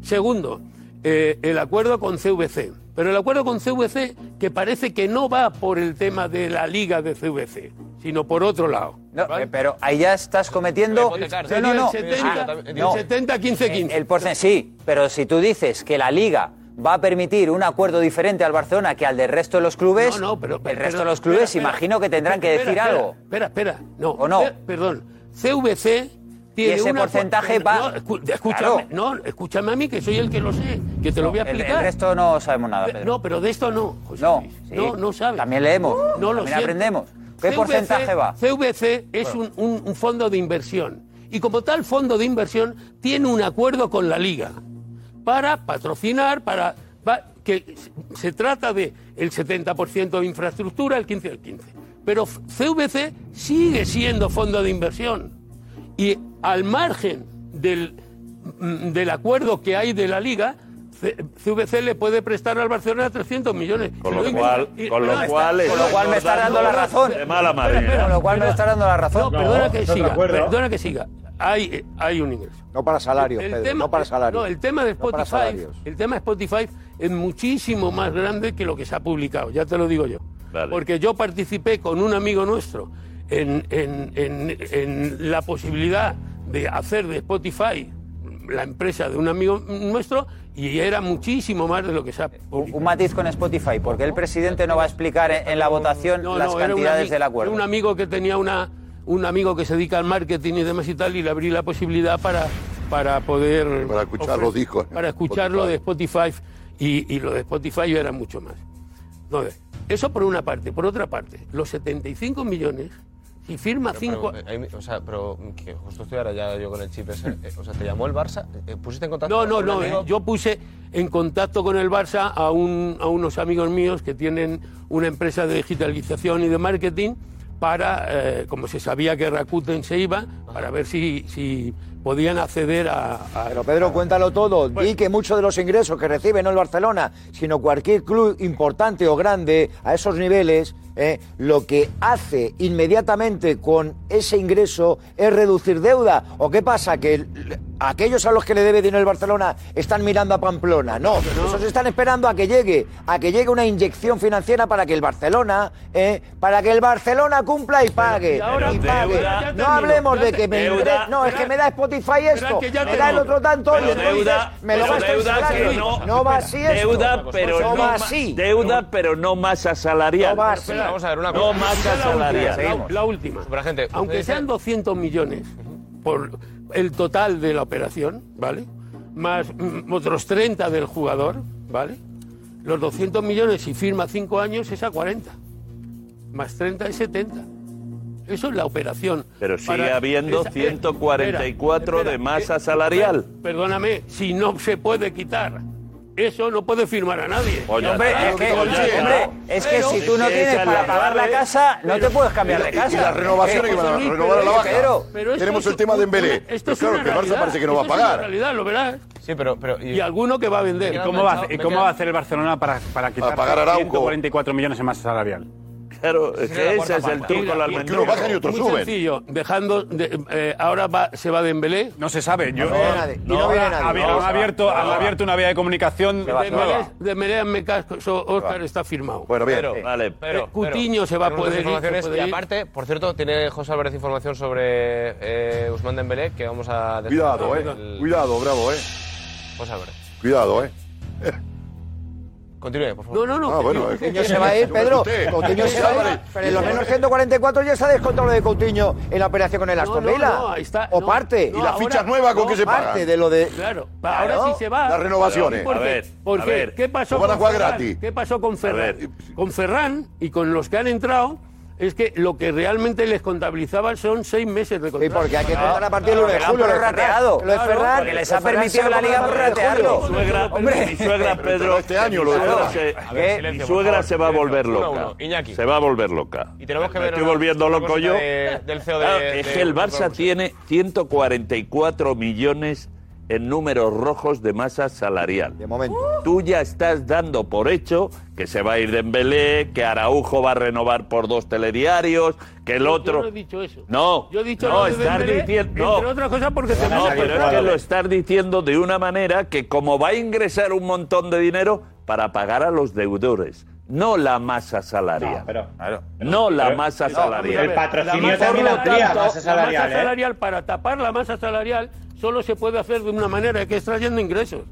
Segundo, eh, el acuerdo con CVC. Pero el acuerdo con CVC que parece que no va por el tema de la liga de CVC, sino por otro lado. No, eh, pero ahí ya estás cometiendo. No, no, no. el 70, Ah, el no. 70 15 15. El, el sí, pero si tú dices que la liga va a permitir un acuerdo diferente al Barcelona que al del resto de los clubes, No, no, pero- el pero- resto de los clubes espera, imagino que tendrán que decir espera, algo. Espera, espera. No, ¿O no? per- perdón. CVC tiene ese una- porcentaje va- No, escúchame, Claro. no, escúchame a mí, que soy el que lo sé, que te lo voy a El- el explicar. resto no sabemos nada, Pedro. No, pero de esto no. José No, sí. no, no sabes. También leemos, No lo también siento. aprendemos. ¿Qué CVC porcentaje va? CVC es un, un- un fondo de inversión. Y como tal fondo de inversión, tiene un acuerdo con la liga para patrocinar, para, pa- que se trata de el 70% de infraestructura, el 15 del 15. Pero CVC sigue siendo fondo de inversión. Y al margen del, mm, del acuerdo que hay de la liga, C- CVC le puede prestar al Barcelona 300 millones. Con lo lo cual, y- con lo no, cual, está- Con lo cual me está dando la razón. De mala Espera, espera, Con lo cual me está dando la razón. No, perdona que siga. Perdona que siga. Hay, hay un ingreso. No para salarios, El Pedro, tema- no para salarios. No, el tema de No para Spotify, salarios. el tema de Spotify es muchísimo más grande que lo que se ha publicado, ya te lo digo yo. Porque yo participé con un amigo nuestro en, en- en- en la posibilidad de hacer de Spotify la empresa de un amigo nuestro y era muchísimo más de lo que se ha publicado. Un matiz con Spotify, porque el presidente no va a explicar en, en la votación No, las no, cantidades del acuerdo. Era un amigo que tenía una, un amigo que se dedica al marketing y demás y tal, y le abrí la posibilidad para, para poder. Para escuchar los discos. Para escucharlo de Spotify y, y lo de Spotify era mucho más. No, eso por una parte. Por otra parte, los 75 millones, si firma Pero, cinco. pero, eh, hay- o sea, pero que justo estoy ahora ya yo con el chip ese. eh, o sea, ¿te llamó el Barça? Eh, ¿Pusiste en contacto No, no, con no. amigo? Yo puse en contacto con el Barça a, un- a unos amigos míos que tienen una empresa de digitalización y de marketing para, eh, como se sabía que Rakuten se iba, para ver si, si podían acceder a... a- Pero Pedro, cuéntalo todo. Di que muchos de los ingresos que recibe no el Barcelona, sino cualquier club importante o grande a esos niveles, ¿eh? lo que hace inmediatamente con ese ingreso es reducir deuda. ¿O qué pasa? ¿Que aquellos a los que le debe dinero el Barcelona están mirando a Pamplona? No, no, esos están esperando a que llegue, a que llegue una inyección financiera para que el Barcelona, ¿eh? para que el Barcelona cumpla y pague. No hablemos de que me No, es que me da Spotify esto, me da el otro tanto y entonces me lo gasto no, no, va así esto. Deuda, pero no, no así. Deuda, pero no más asalarial. No va así. Vamos a ver una cosa. No más caso la, última, la, la última. Gente, Aunque sean 200 millones por el total de la operación, ¿vale? Más mm, otros 30 del jugador, ¿vale? Los 200 millones, si firma 5 años, es a 40. Más 30 es 70. Eso es la operación. Pero sigue Para habiendo esa, 144 espera, espera, de masa eh, salarial. Perdóname, si no se puede quitar eso no puede firmar a nadie. Oye, hombre, es que, hombre, es que si tú no tienes para pagar la casa, no te puedes cambiar de casa. Y las renovaciones eh, que van a renovar a la baja. Tenemos el tema de Embelé. Pero claro, que Barça parece que no va a pagar. realidad, lo verás. Sí, pero, pero y, y, alguno que va a vender. ¿Y cómo va, y cómo va a hacer el Barcelona para, para quitar 144 millones en masa salarial? Claro, es que ese es el truco de la almendruja. Uno baja y otro Muy sencillo, dejando, de- eh, ahora va- se va Dembélé. No se sabe, yo- No viene nadie, y no viene nadie. Han, abierto, han abierto una vía de comunicación nueva. Dembélé, me casco, Oscar está firmado. Bueno, bien, Pero, sí. vale, eh, pero- Cutiño pero- se va a poder ir. Y aparte, por cierto, tiene José Álvarez información sobre eh, Usman Dembélé que vamos a... Cuidado, eh. Cuidado, bravo, eh. José Álvarez. Cuidado, eh. Continúe, por favor. No, no, no. Ah, bueno, se va a ir, Pedro. Coutinho se va a ir. Pero en los eh. menos 144 ya se ha descontado lo de Coutinho en la operación con el Aston Villa. O parte. ¿Y la ficha nueva con qué se paga? Parte de lo de... Claro, ahora sí se va. Las renovaciones. A ver, qué? ¿Qué pasó con Ferran? ¿Qué pasó con Ferran? Con Ferran y con los que han entrado es que lo que realmente les contabilizaban son seis meses de contrato. Sí, porque hay que contar a partir del 1 de julio. Lo rateado. Lo de Ferran, porque les ha permitido la Liga por ratearlo. Suegra, Hombre. Mi suegra, este Pedro... Este año lo de Ferran. Mi suegra se va a volver loca. Iñaki. Se va a volver loca. Y tenemos que ver... estoy volviendo loco yo. Del CEO de... Es que el Barça tiene 144 millones en números rojos de masa salarial. De momento. Tú ya estás dando por hecho que se va a ir de Dembélé, que Araujo va a renovar por dos telediarios, que el otro... Yo no he dicho eso. No, yo he dicho no, estás Dembélé, diciendo... Entre otras cosas porque No, pero es que lo estás diciendo de una manera que como va a ingresar un montón de dinero para pagar a los deudores no la masa salarial. No, pero, no la masa salarial. el patrocinio también la masa salarial para tapar la masa salarial solo se puede hacer de una manera, que es trayendo ingresos.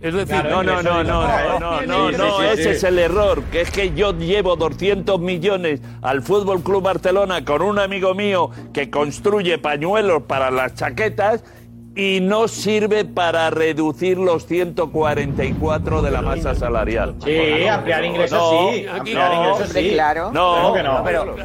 Es decir, claro, no, no, no, no, no, no, no, ese es el error, que es que yo llevo 200 millones al Fútbol Club Barcelona con un amigo mío que construye pañuelos para las chaquetas y no sirve para reducir los 144 de la masa salarial. Sí, ampliar ingresos no, sí. Ampliar ingresos sí. Claro. No, claro no. pero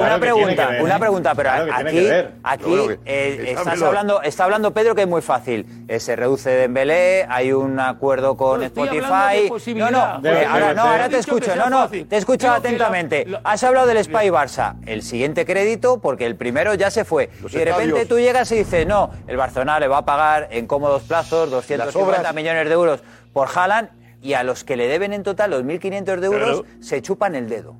una, pregunta, una pregunta, pero claro aquí, aquí eh, estás hablando, está hablando Pedro que es muy fácil. Eh, se reduce Dembélé, hay un acuerdo con Spotify. No, no, pues, ahora, te escucho, no, no, te he escuchado atentamente. Has hablado del Spy Barça, el siguiente crédito, porque el primero ya se fue. Y de repente tú llegas y dices, no, el Barcelona le va a pagar en cómodos plazos 250 millones de euros por Haaland y a los que le deben en total los 1.500 de euros se chupan el dedo.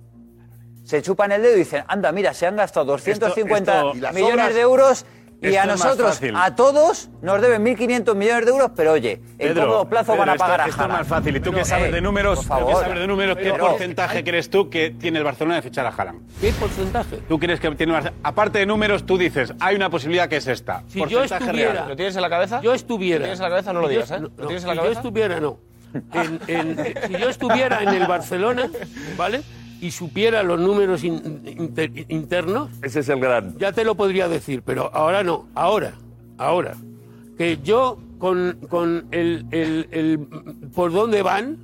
Se chupan el dedo y dicen, anda, mira, se han gastado 250 Esto- millones de euros y a nosotros, a todos, nos deben 1.500 millones de euros, pero oye, en todos plazos van a pagar a Esto es más fácil. ¿Y tú que eh, sabes de números? Favor, de números ¿Qué porcentaje hay... crees tú que tiene el Barcelona de fichar a Haaland? ¿Qué porcentaje? ¿Tú crees que tiene Barcelona? Aparte de números, tú dices, hay una posibilidad que es esta. Si porcentaje yo estuviera, real. ¿Lo tienes en la cabeza? Yo estuviera. ¿Lo tienes en la cabeza? No lo digas, ¿eh? ¿Lo tienes en la cabeza? Yo estuviera, no. Si yo estuviera en el Barcelona, ¿vale? y supiera los números in, internos. Ese es el gran. Ya te lo podría decir, pero ahora no. Ahora, ahora. Que yo con, con el, el, el por dónde van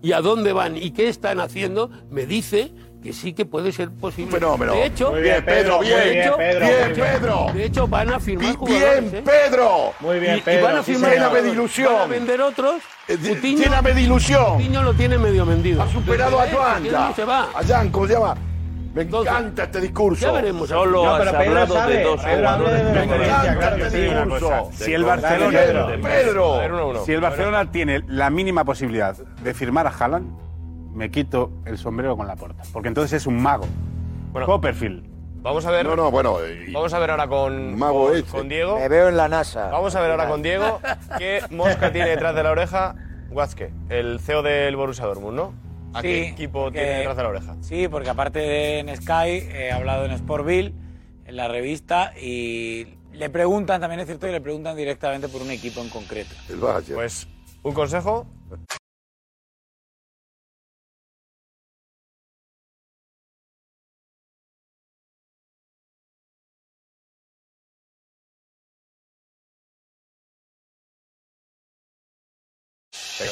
y a dónde van y qué están haciendo, me dice que sí que puede ser posible. Fenómeno. De hecho, muy bien, Pedro, bien, hecho, bien, Pedro, de hecho, bien, Pedro. De hecho, van a firmar jugadores. Bien, Pedro. ¿eh? Muy bien, Pedro. Y, y van a firmar. Lléname de ilusión. Van a vender otros. Eh, Coutinho, Lléname de ilusión. Coutinho lo tiene medio vendido. Ha superado Desde a Joan. Se va. A Jan, ¿cómo se llama? Me Entonces, encanta este discurso. Ya veremos. Solo no, pero Pedro sabe, de dos me encanta este discurso. Si el Barcelona, Pedro, Pedro, si el Barcelona tiene la mínima posibilidad de firmar a Haaland, me quito el sombrero con la puerta. Porque entonces es un mago. Bueno, Copperfield. Vamos a ver. No, no, bueno. Vamos a ver ahora con, Mago este. con, Diego. Me veo en la NASA. Vamos a ver ahora con Diego qué mosca tiene detrás de la oreja Guazque, el CEO del Borussia Dortmund, ¿no? ¿A qué equipo tiene detrás de la oreja? Sí, porque aparte de en Sky, he hablado en Sportville, en la revista, y le preguntan, también es cierto que le preguntan directamente por un equipo en concreto. El Bayern. Pues, ¿un consejo?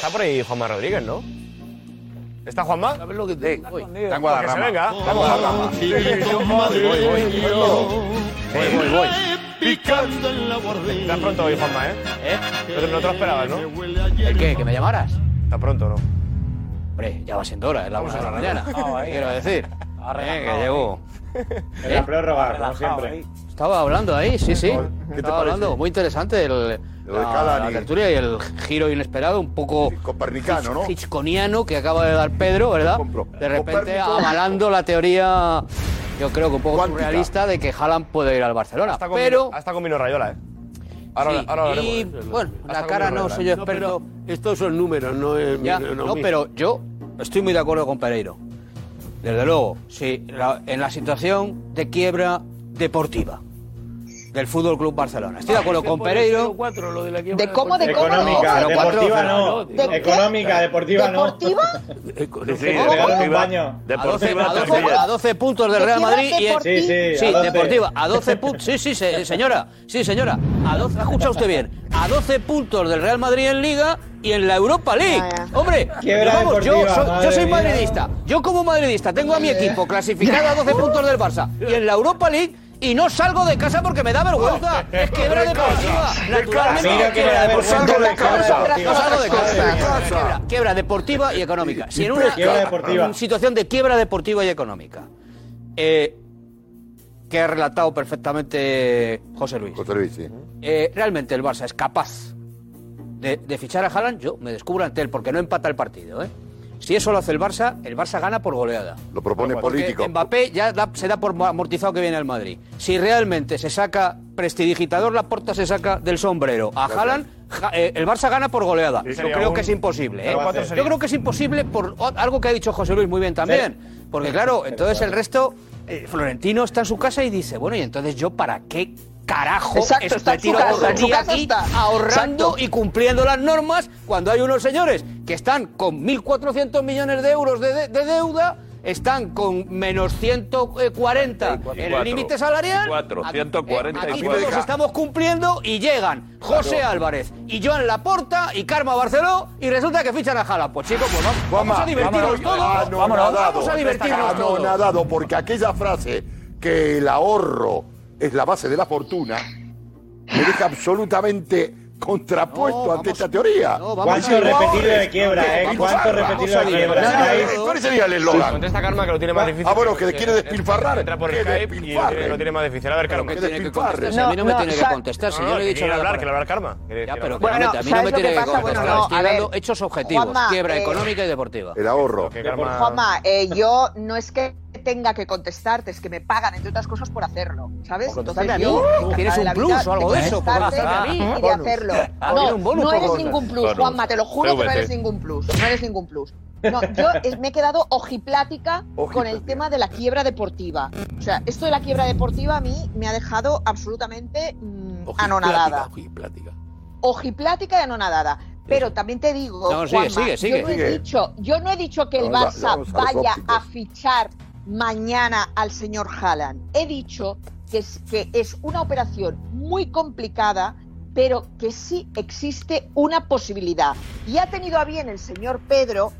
Está por ahí Juanma Rodríguez, ¿no? ¿Está Juanma? ¿Sabes lo que te digo? Está en Guadarrama. Venga. Vamos, Juanma. Voy, voy, voy. Voy, voy, voy. Picando en la. Está pronto hoy, Juanma, ¿eh? ¿Eh? No, no te lo esperabas, ¿no? ¿El qué? ¿Que me llamaras? Está pronto, ¿no? Hombre, ya va siendo hora, es la una de la mañana. Quiero decir. Eh, que llevo. En la prórroga, como siempre. Estaba hablando ahí, sí, sí. ¿Qué te Estaba parece? hablando, muy interesante el, Lo de la, Calani. la tertulia y el giro inesperado, un poco copernicano, ¿no? hitchconiano que acaba de dar Pedro, ¿verdad? De repente Copérnico. avalando la teoría, yo creo que un poco surrealista de que Haaland puede ir al Barcelona. Hasta con, Pero hasta con Mino Rayola, ¿eh? Ahora, Sí, ahora y, eso. bueno, Hasta la cara no soy yo experto. Estos son números, no es. Ya, no, no, pero yo estoy muy de acuerdo con Pereiro. Desde luego, sí, la- en la situación de quiebra deportiva del Fútbol Club Barcelona. Estoy de acuerdo con Pereiro. ¿De cómo, de cómo? Económica, cuatro- deportiva no. ¿De? Económica, deportiva no. ¿Deportiva? Sí, deportiva. baño. A 12, Deportiva a 12 también. a 12 puntos del ¿De Real Madrid? Sí, sí, Sí, a 12. deportiva, a 12 puntos. Sí, sí, se- señora. Sí, señora. A 12, ¿ha escuchado usted bien? A 12 puntos del Real Madrid en Liga y en la Europa League. Ya. Hombre, vamos, yo deportiva, soy, yo soy madridista. Yo como madridista tengo a mi equipo clasificado a 12 puntos del Barça y en la Europa League y no salgo de casa porque me da vergüenza. Es quiebra deportiva. Naturalmente, quiebra deportiva. vergüenza No de casa. No salgo de casa. Quiebra, quiebra deportiva y económica. Si en una Quiebra deportiva. situación de quiebra deportiva y económica, eh, que ha relatado perfectamente José Luis, José Luis, sí. eh, realmente el Barça es capaz de, de fichar a Haaland, yo me descubro ante él porque no empata el partido. ¿eh? Si eso lo hace el Barça, el Barça gana por goleada. Lo propone Porque político. Mbappé ya da- se da por amortizado que viene al Madrid. Si realmente se saca prestidigitador, la porta se saca del sombrero. A Haaland, ja- eh, el Barça gana por goleada. Yo creo un- que es imposible. ¿eh? Yo creo que es imposible por algo que ha dicho José Luis muy bien también. Porque claro, entonces el resto, eh, Florentino está en su casa y dice, bueno, y entonces yo para qué carajo Exacto, es- está tiro casa aquí está. ahorrando Exacto. y cumpliendo las normas cuando hay unos señores que están con 1.400 millones de euros de, de- de deuda, están con menos 140 en el límite salarial. Cuatro, Aquí- 144. Aquí todos estamos cumpliendo y llegan José Álvarez y Joan Laporta y Karma Barceló y resulta que fichan a Jala. Pues chicos, pues vamos, vamos a divertirnos todos. Anonadado. Vamos a divertirnos todos. Anonadado, porque aquella frase que el ahorro es la base de la fortuna me deja absolutamente contrapuesto ante esta teoría. ¿Cuánto repetido de quiebra, eh? ¿Cuánto de quiebra? ¿Cuál sería el eslogan? Contesta Karma que lo tiene más difícil. Ah, bueno, que quiere despilfarrar. Entra por Que Skype y lo despilfarre. tiene, lo tiene más difícil. A ver, Karma. que tiene que contestar. Si a mí no me tiene que contestar. Si No, yo no, le he que dicho quiere nada hablar, quiere hablar Karma. Ya, pero claramente, a mí no ¿sabes me tiene que que contestar. Bueno, no, Estoy a ver, dando hechos objetivos. Quiebra eh, económica y deportiva. El ahorro. Que Karma- Juanma, eh, yo no es que tenga que contestarte, es que me pagan, entre otras cosas, por hacerlo, ¿sabes? Entonces a yo, mí. encantada ¿Tienes un la plus vida o algo de eso? Por a mí. y de hacerlo. No, eres ningún plus. Juanma, te lo juro que no eres ningún plus, no eres ningún plus. No, yo me he quedado ojiplática con el tema de la quiebra deportiva. O sea, esto de la quiebra deportiva a mí me ha dejado absolutamente mm, anonadada. Ojiplática. Ojiplática y anonadada. Pero también te digo, No, sigue, Juanma, sigue, sigue. yo no he dicho, yo no he dicho que el Vamos a- Barça vamos a los vaya a fichar mañana al señor Haaland. He dicho que es, que es una operación muy complicada, pero que sí existe una posibilidad. Y ha tenido a bien el señor Pedro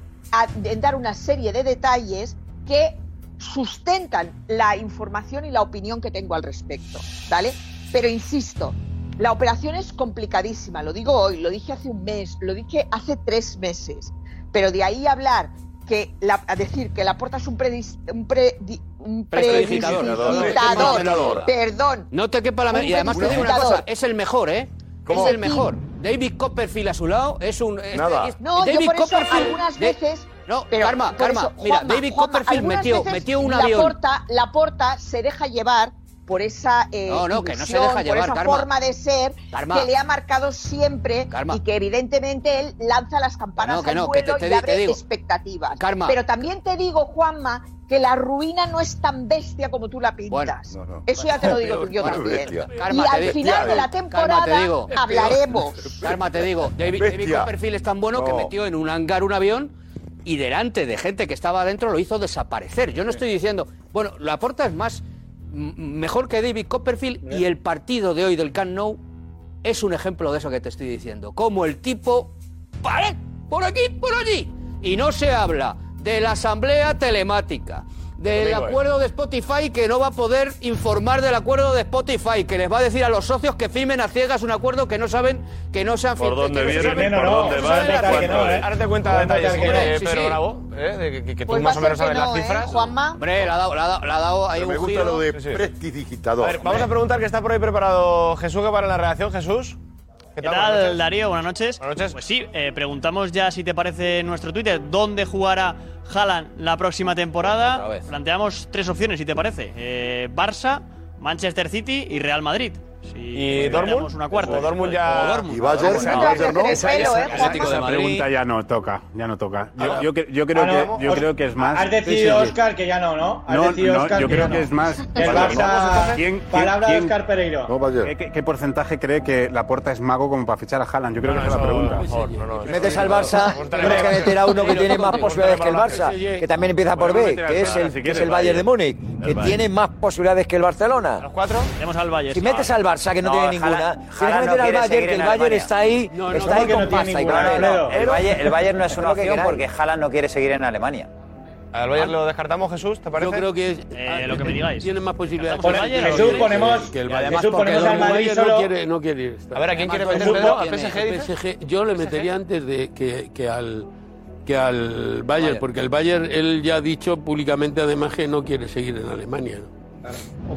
dar una serie de detalles que sustentan la información y la opinión que tengo al respecto, ¿vale? Pero insisto, la operación es complicadísima, lo digo hoy, lo dije hace un mes, lo dije hace tres meses, pero de ahí hablar que la, a decir que la porta es un, predis- un, predi- un Prestidigitador. perdón, No te quepa la mente. Y además te digo una cosa, es el mejor, ¿eh? ¿Cómo? Es el mejor. David Copperfield a su lado es un... es- Nada. es- No, yo David por eso Copperfield algunas de- veces. No, pero Karma, por Karma, eso, mira, Juanma, David Juanma, Copperfield algunas metió, metió un la avión. Porta, la porta se deja llevar por esa eh, deja llevar, por esa forma de ser que le ha marcado siempre y que evidentemente él lanza las campanas que no, vuelo y abre expectativas. Pero también te digo, Juanma, que la ruina no es tan bestia como tú la pintas. Eso ya te lo digo yo también. Y al final de la temporada hablaremos. Karma, te digo, David, David Copperfield es tan bueno que metió en un hangar un avión y delante de gente que estaba adentro lo hizo desaparecer. Yo no estoy diciendo, bueno, la porta es más mejor que David Copperfield y el partido de hoy del Camp Nou es un ejemplo de eso que te estoy diciendo. Como el tipo, pared, por aquí, por allí. Y no se habla de la asamblea telemática, del acuerdo de Spotify que no va a poder informar del acuerdo de Spotify, que les va a decir a los socios que firmen a ciegas un acuerdo que no saben, que no se han firmado. ¿Por dónde vienen? ¿Por dónde van? Ahora te cuenta detalles, pero Bravo, ¿eh? que tú pues más o menos sabes las ¿eh? cifras. Juanma. Hombre, la ha dado ahí un giro. lo de prestidigitador. Vamos a preguntar que está por ahí preparado Jesús que para la reacción, Jesús. ¿Qué tal, Darío? Buenas noches. Buenas noches. Pues sí, eh, preguntamos ya si te parece nuestro Twitter dónde jugará Haaland la próxima temporada. Planteamos tres opciones, si te parece. Eh, Barça, Manchester City y Real Madrid. Sí, ¿Y Dortmund? Una cuarta, o Dortmund ya... O Dortmund. ¿Y Bayern? No, Bayern no. Esa, ¿eh? esa, esa, esa pregunta ya no toca, ya no toca. Yo, yo, yo creo, ah, no, que, yo os, creo que es más... Has decidido, Oscar, que ya no, ¿no? Has no, decidido, Oscar, yo que creo que es más... Barça, ¿quién, palabra quién, de Oscar Pereiro. ¿Qué, qué, qué, porcentaje cree que la puerta es mago como para fichar a Haaland? Yo creo que esa es la pregunta. Metes al Barça, tienes que meter a uno que tiene más posibilidades que el Barça, que también empieza por B, que es el Bayern de Múnich, que tiene más posibilidades que el Barcelona. ¿Los cuatro? Tenemos al Bayern. Si metes al Barça Barça, que no, tiene ninguna. Tienes que meter al Bayern, que el Bayern está ahí, está ahí con pasta. El Bayern no es una opción porque Haaland no quiere seguir en Alemania. ¿Al Bayern ah. lo descartamos, Jesús? ¿Te parece? Yo creo que es eh, ah, lo que me digáis. Tienen más posibilidades. Jesús, ponemos, que el Bayern, Jesús ponemos al Madrid solo... No quiere, no quiere ir. A ver, ¿a quién quiere meter Pedro? ¿Al PSG, PSG? Yo le metería antes de que, que al que al Bayern, Bayern, porque el Bayern, él ya ha dicho públicamente además que no quiere seguir en Alemania. ¿no?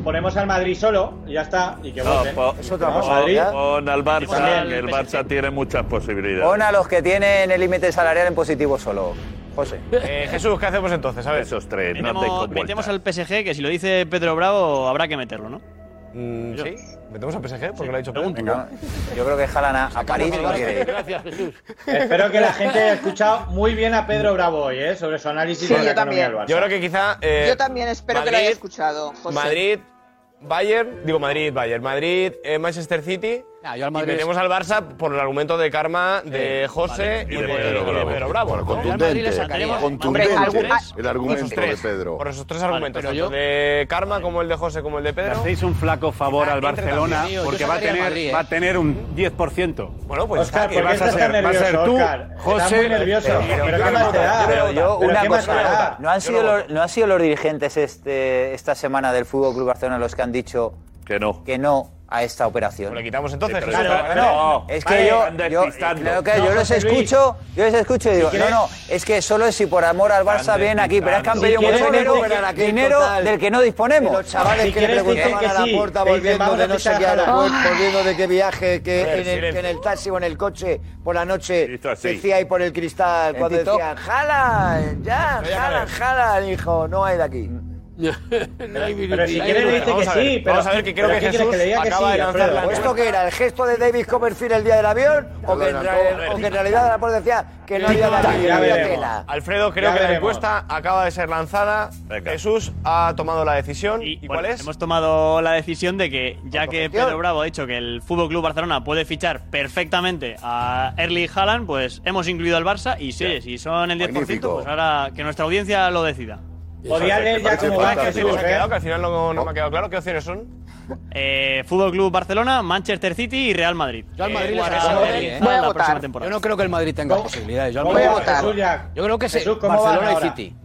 Ponemos al Madrid solo y ya está. Y que no, po, es otra cosa, Madrid, ¿eh? Pon al Barça, que el Barça tiene muchas posibilidades. Pon a los que tienen el límite salarial en positivo solo. José. Eh, Jesús, ¿qué hacemos entonces? A ver. Esos tres, no te metemos al PSG, que si lo dice Pedro Bravo, habrá que meterlo, ¿no? Mm, sí. ¿Metemos a PSG? Porque lo ha dicho Pedro. Venga. Yo creo que jalan a, a París. Gracias, Jesús. Espero que la gente haya escuchado muy bien a Pedro Bravo hoy, ¿eh? Sobre su análisis de la yo también. Yo creo que quizá. Eh, yo también espero que lo haya escuchado, José. Madrid, Bayern, digo Madrid, Bayern, Madrid, eh, Manchester City Nah, yo al y al Barça por el argumento de karma de José y, de, Pedro, Bravo. Contundente, contundente ah, el argumento de Pedro. Por esos tres argumentos, vale, tanto yo... de karma como el de José como el de Pedro. Hacéis un flaco favor al Barcelona porque va a, tener, eh. va a tener un 10%. Bueno, pues Oscar, ¿qué vas a ser? Nervioso, va a ser tú, José. Pero, yo, una cosa, ¿no han, sido los, dirigentes este, esta semana del Fútbol Club Barcelona los que han dicho que no? Que no a esta operación. Le quitamos entonces. Sí, claro, no, es que yo, yo, claro los escucho, yo les escucho y digo, no, no, es que solo es si por amor al Barça vienen aquí, pero es que han pedido mucho dinero, dinero del que no disponemos. Los chavales que le preguntaban que a la puerta volviendo de no sé qué aeropuerto, volviendo de qué viaje, que ver, en, el, que en el taxi o en el coche por la noche decía ahí por el cristal cuando decían, jala, ya, jala, jala, hijo, no hay de aquí. no, pero si quiere le dice que sí, pero vamos a ver que creo que Jesús que acaba de lanzar ¿Esto que era? ¿El gesto de Davis Copperfield el día del avión? ¿O que, en, realidad la decía que no había la tela? Alfredo, creo que la encuesta acaba de ser lanzada. Jesús ha tomado la decisión. ¿Y, cuál es? Hemos tomado la decisión de que, ya que Pedro Bravo ha dicho que el Fútbol Club Barcelona puede fichar perfectamente a Erling Haaland, pues hemos incluido al Barça y sí, si son el 10%, pues ahora que nuestra audiencia lo decida. Podría leer ya como va, que ha quedado, al final no, no me ha quedado claro. ¿Qué opciones son? Eh, Fútbol Club Barcelona, Manchester City y Real Madrid. Yo al eh, Madrid eh, ¿eh? les voy a votar. Yo no creo que el Madrid tenga ¿Cómo? posibilidades. Yo, al voy a votar. Yo creo que sí. Barcelona y City.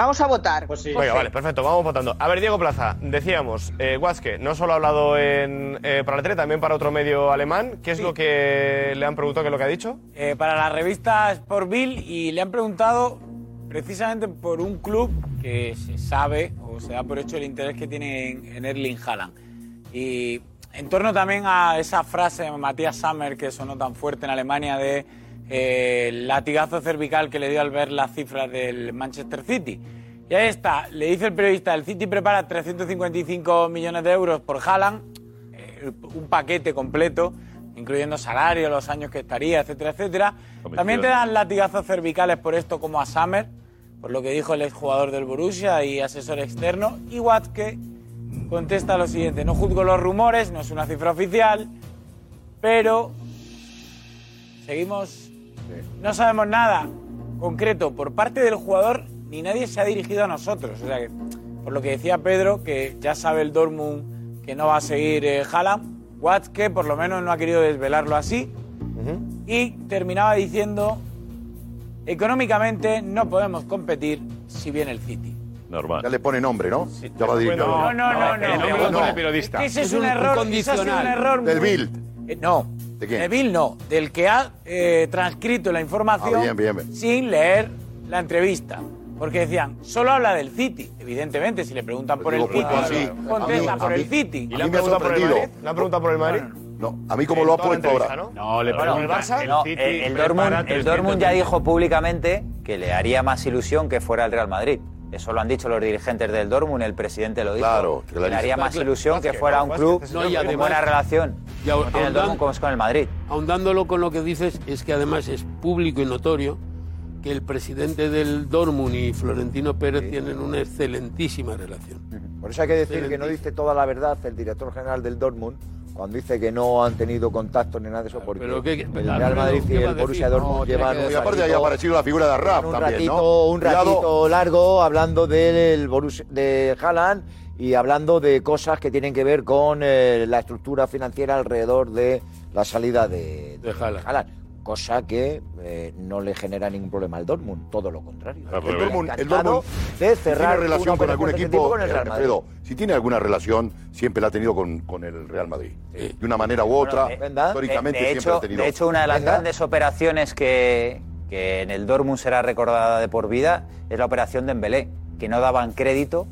Vamos a votar. Pues sí. Venga, vale, perfecto, vamos votando. A ver, Diego Plaza, decíamos, eh, no solo ha hablado en, eh, para el 3, también para otro medio alemán. ¿Qué es lo que le han preguntado, qué es lo que ha dicho? Eh, para la revista Sport Bill y le han preguntado precisamente por un club que se sabe o se da por hecho el interés que tiene en, en Erling Haaland. Y en torno también a esa frase de Matías Sammer que sonó tan fuerte en Alemania de eh, el latigazo cervical que le dio al ver las cifras del Manchester City. Y ahí está, le dice el periodista, el City prepara 355 millones de euros por Haaland, eh, un paquete completo, incluyendo salario, los años que estaría, etcétera, etcétera. También te dan latigazos cervicales por esto como a Summer, por lo que dijo el exjugador del Borussia y asesor externo. Y Watzke contesta lo siguiente, no juzgo los rumores, no es una cifra oficial, pero seguimos, no sabemos nada concreto por parte del jugador, ni nadie se ha dirigido a nosotros. O sea que, por lo que decía Pedro, que ya sabe el Dortmund que no va a seguir eh, Haaland, Watzke por lo menos no ha querido desvelarlo así. Y terminaba diciendo, económicamente no podemos competir si viene el City. Normal. Ya le pone nombre, ¿no? Ya va No, no, no, no. el nombre lo pone el Es que ese es un error, ese es un error Del Bild. Eh, no. ¿De quién? De Bill no, del que ha eh, transcrito la información Ah, bien, bien, bien. sin leer la entrevista. Porque decían, solo habla del City. Evidentemente, si le preguntan por el City, sí. contesta por el City. a mí me ha sorprendido. ¿Le han preguntado por el Madrid? No, a mí como lo ha puesto ahora. No, le Bueno, no, el, el Dortmund, el Dortmund ya dijo públicamente que le haría más ilusión que fuera el Real Madrid. Eso lo han dicho los dirigentes del Dortmund, el presidente lo dijo. Claro, que le haría más ilusión que fuera un club no, y con buena relación. Tiene el Dortmund como es con el Madrid. Ahondándolo con lo que dices, es que además es público y notorio que el presidente del Dortmund y Florentino Pérez tienen una excelentísima relación. Por eso hay que decir que no dice toda la verdad el director general del Dortmund cuando dice que no han tenido contacto ni nada de eso porque pero ¿qué- el Real Madrid y ¿qué va a el Borussia? Dortmund No, llevan un Y aparte ahí ha ratito- aparecido la figura de Arraf un también, ratito, ¿no? un Cuidado. ratito largo hablando del Borussia, de Haaland y hablando de cosas que tienen que ver con eh, la estructura financiera alrededor de la salida de, De Haaland. Haaland. Cosa que eh, no le genera ningún problema al Dortmund, todo lo contrario. El Dortmund, el Dortmund de cerrar tiene relación con algún este equipo, tipo con el Real Madrid. Alfredo, si tiene alguna relación, siempre la ha tenido con, con el Real Madrid. De una manera u otra, Bueno, históricamente de, de siempre hecho, ha tenido. de hecho, una de las Venga. grandes operaciones que, que en el Dortmund será recordada de por vida es la operación de Dembélé, que no daban crédito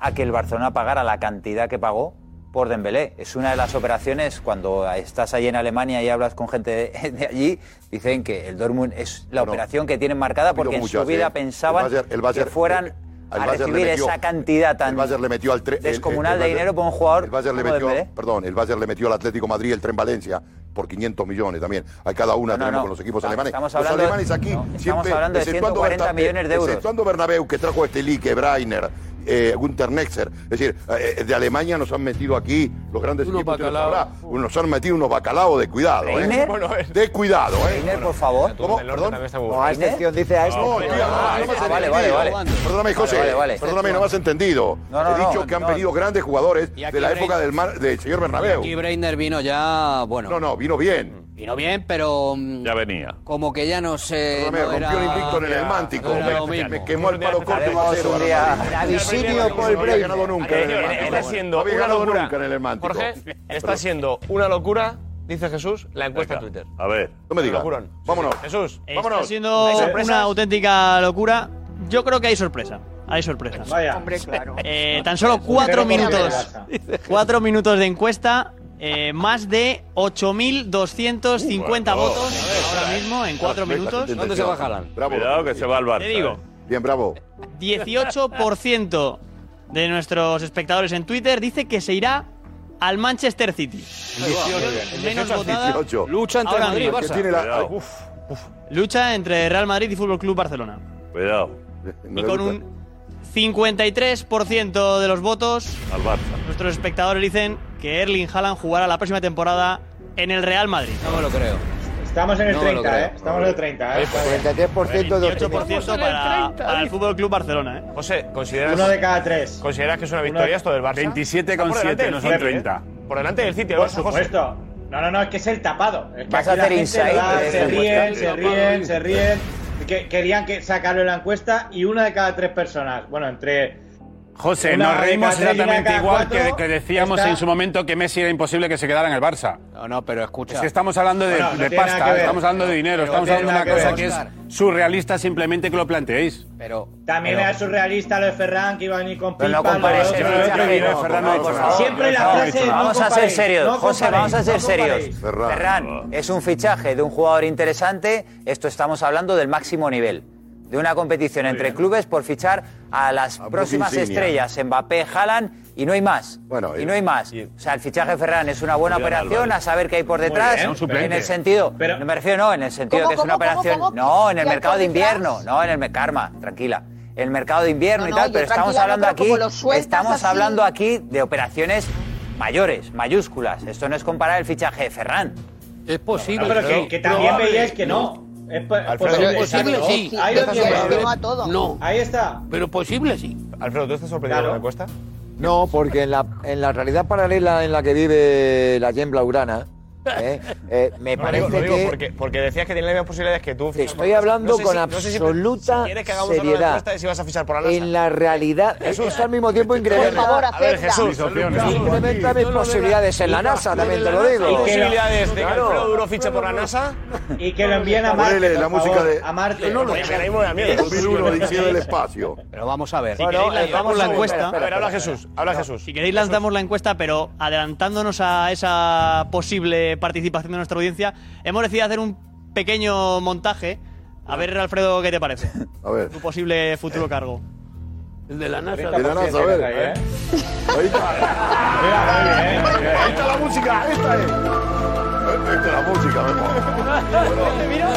a que el Barcelona pagara la cantidad que pagó por Dembélé. Es una de las operaciones, cuando estás allí en Alemania y hablas con gente de, de allí, dicen que el Dortmund es la operación que tienen marcada porque en muchas, su vida ¿eh? pensaban El Bayern- que fueran el a recibir metió- esa cantidad tan el le metió al el- descomunal el- de dinero por un jugador El Bayern le metió, Dembélé. perdón, el Bayern le metió al Atlético Madrid el tren Valencia por 500 millones también. Hay cada una No, tenemos no. con los equipos Estamos- alemanes. estamos los hablando de- alemanes aquí no, estamos siempre, hablando de exceptuando 140 Berta- millones de euros. Exceptuando Bernabéu, que trajo este Lique, Breiner, eh, Gunter Nexer. Es decir, eh, de Alemania nos han metido aquí los grandes Unos equipos. ustedes bacalaos. sabrán, Nos han metido unos bacalaos de cuidado. ¿eh? ¿Reiner? De cuidado, ¿eh? Reiner, por favor. ¿Cómo? Perdón. No, a excepción, dice a No, excepción. tío, no, no me has Ah, vale, vale. Perdóname, José. Vale. Perdóname, no me has entendido. No, no, He dicho no, que han no. venido grandes jugadores Y de la época del, mar- del señor Bernabéu. Aquí Breiner vino ya, bueno. No, no, vino bien. Vino bien, pero mm, Ya venía. como que ya no sé. Perdóname, no rompió el invicto en el Mántico. no era lo Me, mismo. me quemó el palo corto Haremos 1 a 0 un día- Bernabéu. Bravisinio No Paul había ganado nunca en el Está Mántico. siendo No había una ganado locura. nunca en el Mántico. Jorge, está siendo una locura, dice Jesús, la encuesta en Twitter. A ver. No me digas. Locurón. Vámonos. Jesús, Está vámonos. siendo ¿Hay sorpresas? una auténtica locura. Yo creo que hay sorpresa. Hay sorpresas. Vaya. Hombre, claro. Eh, tan solo cuatro Pero minutos. Cuatro minutos de encuesta. Eh, más de 8.250 Uh, votos ahora mismo en cuatro minutos. ¿Dónde se va Haaland? Bravo. Cuidado que se va al Barça. Te digo, eh. Bien, bravo. 18% de nuestros espectadores en Twitter dice que se irá al Manchester City. Menos votada. 18. Lucha entre Ahora Madrid y Barça. tiene la... Cuidado. Uf, Lucha entre Real Madrid y Fútbol Club Barcelona. Cuidado. no Y con un 53% de los votos, Al Barça. nuestros espectadores dicen que Erling Haaland jugará la próxima temporada en el Real Madrid. No me lo creo. Estamos en el No me lo 30, creo. ¿eh? Estamos en el 30, ¿eh? 33% de 28% para, para el Fútbol Club Barcelona. ¿eh? José, ¿consideras, Uno de cada tres. ¿consideras que es una victoria esto del Barça? 27,7, Está por delante del no son City, ¿eh? 30. Por delante del City, Por supuesto. No, no, no, es que es el tapado. Es que Vas a hacer gente insight va, de se esta ríen, se ríen, se ríen. Que, querían que sacarlo en la encuesta y una de cada tres personas. Bueno, entre. José, Una nos reímos exactamente igual que, que decíamos está- en su momento que Messi era imposible que se quedara en el Barça. No, no, pero escucha. Es que estamos hablando de, Bueno, no de pasta, estamos hablando de dinero, No estamos hablando de una que cosa ver. que es surrealista simplemente que lo planteéis. Pero. También pero- era surrealista lo de Ferran, que iba a venir con Pero no pipa, no. favor. Siempre la frase no, no Vamos a ser comparéis, serios, no José, comparéis, vamos a ser no serios. comparéis. Ferran. Ferran es un fichaje de un jugador interesante. Esto estamos hablando del máximo nivel. De una competición entre clubes por fichar a las próximas insignia. estrellas, Mbappé, Haaland, y no hay más. Bueno, y no hay más. O sea, el fichaje de Ferran es una buena Julián operación, Álvarez. a saber qué hay por detrás. bien, en el sentido, no me refiero no, en el sentido ¿Cómo, que es una cómo, operación, cómo? no, en el ¿Qué hay mercado de detrás? invierno, no, en el karma, tranquila. El mercado de invierno No, y tal, pero estamos no, hablando pero aquí, estamos así- hablando aquí de operaciones mayores, mayúsculas. Esto no es comparar el fichaje de Ferran. Es posible. No, pero que, que también veíais que no. Es Alfredo, posible, es posible, exacto. sí. Ahí lo Dejas tienes. posible. a todo. No, Ahí está. pero posible sí. Alfredo, ¿tú estás sorprendido Claro. con la encuesta? No, porque en la, en la realidad paralela en la que vive la Jen Blaugrana, ¿eh? Eh, me No, lo parece digo, lo digo que porque, porque decías que tiene las mismas posibilidades que tú. te estoy hablando con absoluta si quieres que hagamos ahora una seriedad. de si vas a fichar por la NASA. En la realidad, eso al mismo tiempo incrementa, Por favor, A ver, acepta. Jesús, incrementa mis posibilidades en la NASA, también te lo digo. ¿hay posibilidades de que Claro. Alfredo Duro fiche por la NASA? Y que lo envíen a Marte. La música de- A Marte. No, no, que ahí me da miedo. 2001, Odisea del Espacio. Pero vamos a ver. Si queréis, lanzamos la encuesta. A ver, habla Jesús, habla Jesús. Si queréis lanzamos la encuesta, pero adelantándonos a esa posible participación de nuestra audiencia, hemos decidido hacer un pequeño montaje. A ver, Alfredo, ¿qué te parece? A ver. Tu posible futuro cargo. El de la NASA. De la NASA, a ver. ¿eh? Ahí está. Ahí está la música, esta es. Esta es la música, me pongo.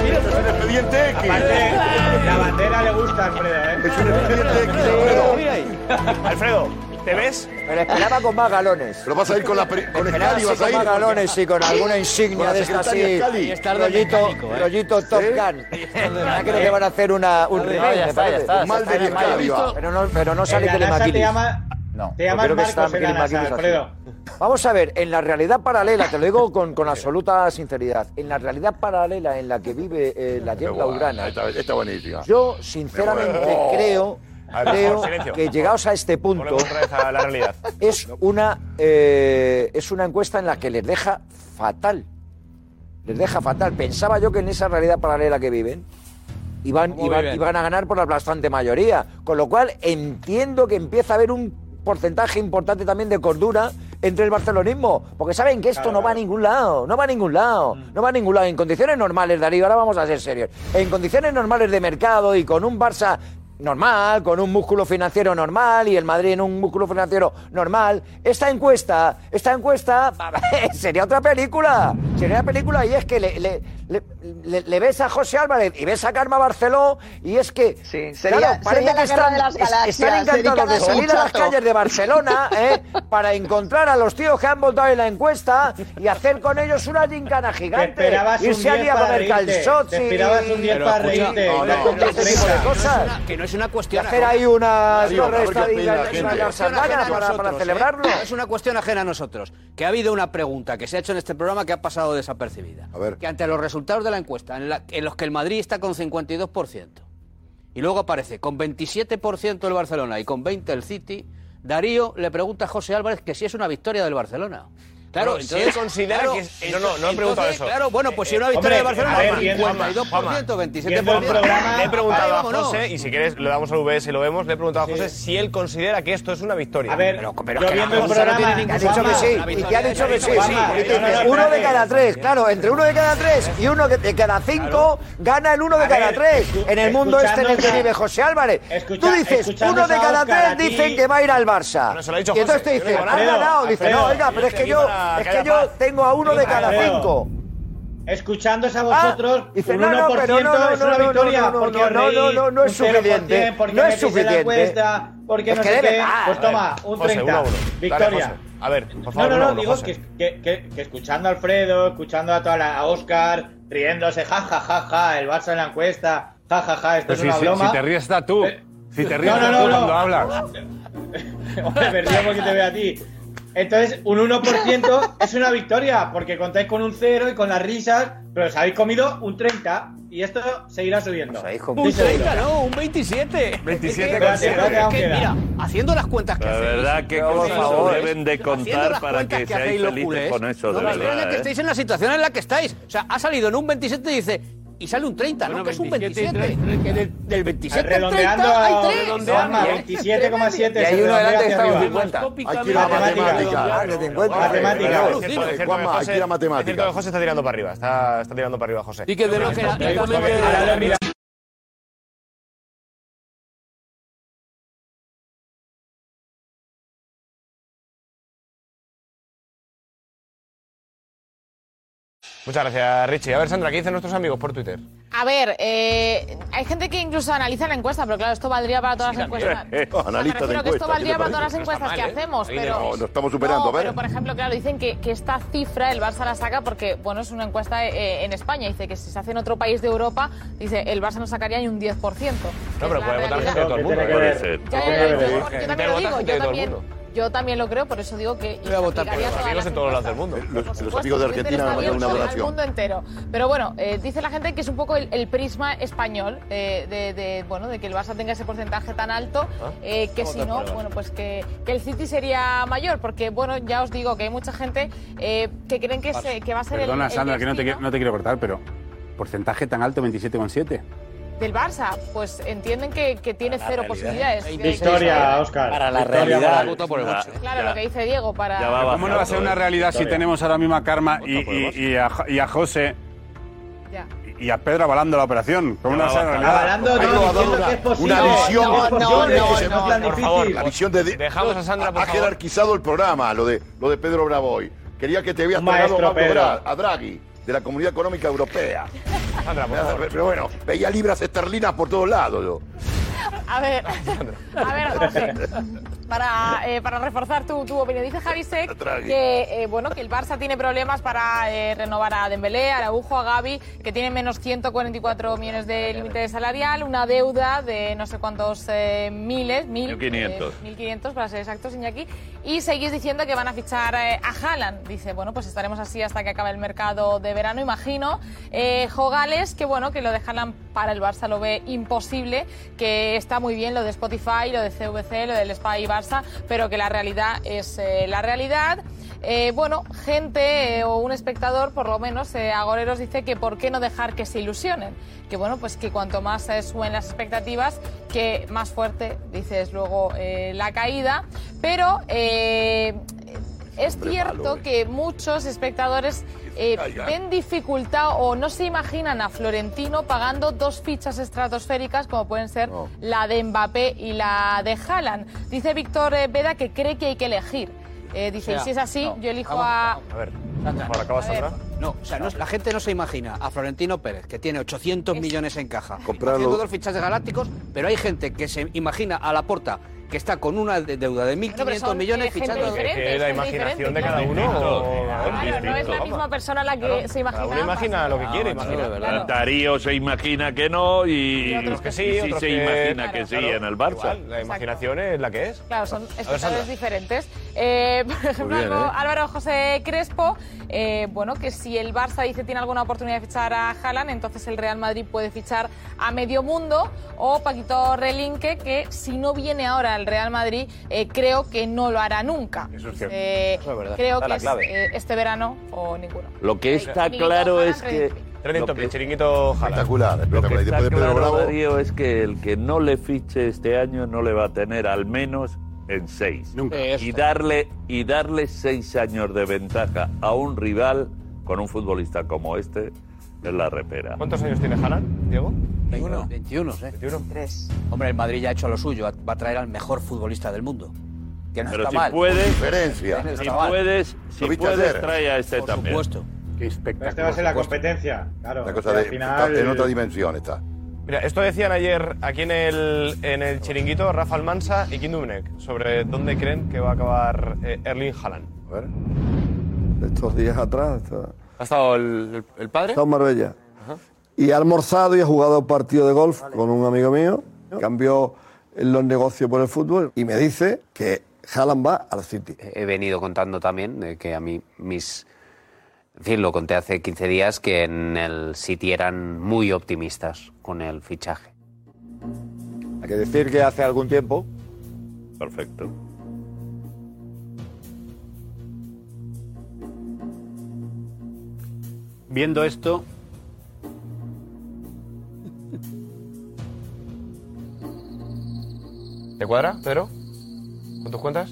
Es un expediente X. Aparte, La bandera le gusta a Alfredo, ¿eh? Es un expediente X, Alfredo. Alfredo, ¿te ves? Me la esperaba con más galones. Pero vas a ir con la con Esperaba Scali, sí, vas a con ir. más galones y con alguna insignia de esta así. Rollito, ¿eh? rollito Top ¿Sí? Gun. Ya creo que van a hacer una, un No, remake, está, está. Mal de. Pero no, pero no sale Telemaquilis. llama... No, Te llamas creo que Marcos está en la NASA, Telemaquilis así. Alfredo. Vamos a ver, en la realidad paralela, te lo digo con, con absoluta sinceridad, en la realidad paralela en la que vive eh, la Blaugrana, Esta, esta buenísima. yo sinceramente creo, Por creo favor, que llegados a este punto a la realidad. es una, eh, es una encuesta en la que les deja fatal. Les deja fatal. Pensaba yo que en esa realidad paralela que viven iban, ¿Cómo iban, iban a ganar por la bastante mayoría. Con lo cual entiendo que empieza a haber un porcentaje importante también de cordura entre el barcelonismo. Porque saben que esto no va a ningún lado. No va a ningún lado. No va a ningún lado. En condiciones normales, Darío, ahora vamos a ser serios. En condiciones normales de mercado y con un Barça normal, con un músculo financiero normal y el Madrid en un músculo financiero normal. Esta encuesta, esta encuesta sería otra película. Sería una película y es que le, le- le- le- le ves a José Álvarez y ves a Karma Barceló y es que Sí, sería- claro, parece que están, de las están encantados de salir a las calles de Barcelona ¿eh? para encontrar a los tíos que han votado en la encuesta y hacer con ellos una gincana Te gigante. un Irse 10 allí a comer calzots y- esperabas un 10 Pero para escucha, reírte. no, y no, no no, este tipo de contestas. cosas. Que no es una cuestión. hacer ahí unas para, ¿eh? celebrarlo. No Es una cuestión ajena a nosotros. Que ha habido una pregunta que se ha hecho en este programa que ha pasado desapercibida. A ver. Que ante los resultados de encuesta, en, la- en los que el Madrid está con 52%, y luego aparece con 27% el Barcelona y con 20% el City, Darío le pregunta a José Álvarez que si es una victoria del Barcelona. Claro, Bueno, si entonces, él considera claro, que es- no, no, no he preguntado entonces, eso. Claro, bueno, pues si Eh, una victoria hombre, del Barcelona, a ver, con viendo- 52%, 27%. Viendo el programa, le he preguntado a. José, y si quieres lo damos al VS y lo vemos, le he preguntado a José si él considera que esto es una victoria. A ver, Pero yo que la viendo el no programa... tiene ningún- Te ha dicho que sí, y te ha dicho que sí. No, no, no, uno de espérate. cada tres, claro, entre uno de cada tres y uno de cada cinco gana el uno de cada tres. En el mundo este en el que vive José Álvarez. Tú dices, uno de cada tres dicen que va a ir al Barça. No, se lo ha dicho y entonces te José. dice, Yo ¿han ganado? Dice, no, oiga, pero es yo que yo, es que que yo paz. tengo a uno de cada cinco. Escuchándos a Ah, vosotros, dice, un no, 1% no, pero no, no, es una no, no, victoria. no, no, porque no, os no, reís, no, no, no es un 0%, suficiente, porque no es la suficiente. encuesta, porque Es no que sé qué. verdad. Pues toma, un José, 30. uno uno. Dale, Victoria. José. A ver, por No, favor, no, no, uno, digo que, que, que, que escuchando a Alfredo, escuchando a toda la a Oscar, riéndose, ja, ja, ja, ja, el Barça en la encuesta, ja, ja, ja, esto Pero es si, una broma. si te ríes está tú. Eh, Si te ríes no, no, no, tú no. cuando hablas. Hombre, me río porque te veo a ti. Entonces, un 1% es una victoria, porque contáis con un 0 y con las risas, pero os habéis comido un 30 y esto seguirá subiendo. Os habéis comido- Un Estoy seguro. 30, no, un 27. 27 Es que- con es que- siete. es que, mira, haciendo las cuentas que La hacéis, verdad por cosas favor, deben de contar las para cuentas que seáis felices con eso, no de verdad. que ¿eh? estéis en la situación en la que estáis. O sea, ha salido en un 27 y dice, y sale un 30, ¿no? Que es un 27. Que del, del 27 al Redondeando 30 hay a 3. Juanma, 27,7. Y hay uno delante que está en arriba. 50. Hay que ir a Matemática. matemática. De 50. Matemática. Es Claro, cierto, es cierto que Juanma, hay José- que ir a Es matemática. José está tirando para arriba, está, está tirando para arriba José. Y que de lo que Muchas gracias, Richie. A ver, Sandra, ¿qué dicen nuestros amigos por Twitter? A ver, eh, hay gente que incluso analiza la encuesta, pero claro, esto valdría para todas las encuestas. Eh, O sea, me refiero que esto valdría ¿qué te para todas las encuestas que No mal, ¿eh? hacemos, pero... no, lo estamos superando, No, a ver. pero por ejemplo, claro, dicen que, que esta cifra el Barça la saca porque, bueno, es una encuesta eh, en España. Dice que si se hace en otro país de Europa, dice el Barça no sacaría ni un 10%. No, pero puede votar gente de todo el mundo. Yo, también lo vota digo, gente de yo todo el también, mundo. Yo también lo creo, por eso digo que Voy a votar por los amigos en todos lados del mundo. Los, los amigos de Argentina me mandan una al donación. mundo entero. Pero bueno, eh, dice la gente que es un poco el, el prisma español eh, de, de, bueno, de que el Barça tenga ese porcentaje tan alto, eh, que si no, bueno, pues que, que el City sería mayor, porque bueno, ya os digo que hay mucha gente eh, que creen que, se- que va a ser el- Perdona, el, Sandra, que no te, no te quiero cortar, pero porcentaje tan alto, 27,7. Del Barça, pues entienden que, que tiene cero posibilidades. Victoria, Oscar. Para la Victoria realidad. por el Barça. Claro, lo que dice Diego, para... ¿Cómo no va a ser una realidad si tenemos ahora mismo a Karma y, y- y a, y a José Ya. y a Pedro avalando la operación? ¿Cómo no va a ser una realidad? Avalando, no, que es posible. una visión, No, no, no, no, por favor, difícil. la visión de, Dejamos a Sandra, por ha jerarquizado el programa, lo de lo de Pedro Bravoy. Quería que te habías. Dra- a Draghi de la Comunidad Económica Europea. Sandra, por favor. Pero bueno, veía libras esterlinas por todos lados. yo. A ver, a ver, José, para, eh, para reforzar tu, tu opinión. Dice Javi Sec Draghi. que, eh, bueno, que el Barça tiene problemas para eh, renovar a Dembélé, a Araujo, a Gavi, que tienen menos 144 millones de límite salarial, una deuda de no sé cuántos eh, miles, mil, 1.500. eh, 1.500 para ser exactos, Iñaki, y seguís diciendo que van a fichar eh, a Haaland. Dice, bueno, pues estaremos así hasta que acabe el mercado de verano, imagino. Eh, Jogales, que bueno, que lo de Haaland para el Barça lo ve imposible, que está muy bien lo de Spotify, lo de CVC, lo del Spy Barça, pero que la realidad es eh, la realidad. Eh, bueno, gente eh, o un espectador, por lo menos, eh, Agoreros dice que por qué no dejar que se ilusionen. Que bueno, pues que cuanto más suben las expectativas, que más fuerte, dices luego, eh, la caída. Pero eh, es cierto que muchos espectadores eh, ven dificultad o no se imaginan a Florentino pagando dos fichas estratosféricas como pueden ser la de Mbappé y la de Haaland. Dice Víctor eh, Veda que cree que hay que elegir. Eh, dice, O sea, y si es así, no, yo elijo vamos, a... A ver, Sandra. por acaba A. No, o sea, no es- la gente no se imagina a Florentino Pérez, que tiene 800 millones en caja, Comprarlo. haciendo dos fichajes galácticos, pero hay gente que se imagina a la porta que está con una de- deuda de 1.500 pero son, millones fichando. Que la imaginación de cada uno. o- Claro, no es la misma persona la que se imagina. Cada uno imagina lo que quiere, imagina. Darío se imagina que no y, Y otros que sí, y otros se que- imagina Claro. que sí Claro, en el Barça. igual, la imaginación es la que es. Claro, son espectadores diferentes. Eh, por ejemplo, bien, ¿eh? Álvaro José Crespo, eh, bueno, que si el Barça dice tiene alguna oportunidad de fichar a Haaland, entonces el Real Madrid puede fichar a medio mundo. O Paquito Relinque, que si no viene ahora al Real Madrid, eh, creo que no lo hará nunca. Eso es cierto. Eh, Eso es verdad. creo Está que la es clave. eh, este verano o ninguno. Lo que está Chiringuito, claro es que Trending lo topic, que, chiringuito Jala. Espectacular, lo espectacular. que Y está después de Pedro claro, Bravo, Darío, es que el que no le fiche este año no le va a tener al menos en seis. Nunca. Y darle, y darle seis años de ventaja a un rival con un futbolista como este es la repera. ¿Cuántos años tiene Haaland, Diego? 21, 21, ¿eh? 21. Tres. Hombre, el Madrid ya ha hecho lo suyo, va a traer al mejor futbolista del mundo. Que no Pero está si mal. puedes, diferencia. Si está puedes, si puedes, trae a este Por también. supuesto. Qué espectáculo. esta va a ser la competencia. Claro. Una cosa de, al final... está en otra dimensión está. Mira, esto decían ayer aquí en el, en el chiringuito Rafa Almansa y Kim sobre dónde creen que va a acabar eh, Erling Haaland. A ver. estos días atrás. Está, ¿Ha estado el, el- el padre? está en Marbella. Y ha almorzado y ha jugado un partido de golf con un amigo mío. Cambió los negocios por el fútbol y me dice que Haaland va al City. He venido contando también de que a mí mis... En fin, lo conté hace 15 días que en el City eran muy optimistas con el fichaje. Hay que decir que hace algún tiempo Perfecto. Viendo esto, ¿Te cuadra, Pedro? ¿Con tus cuentas?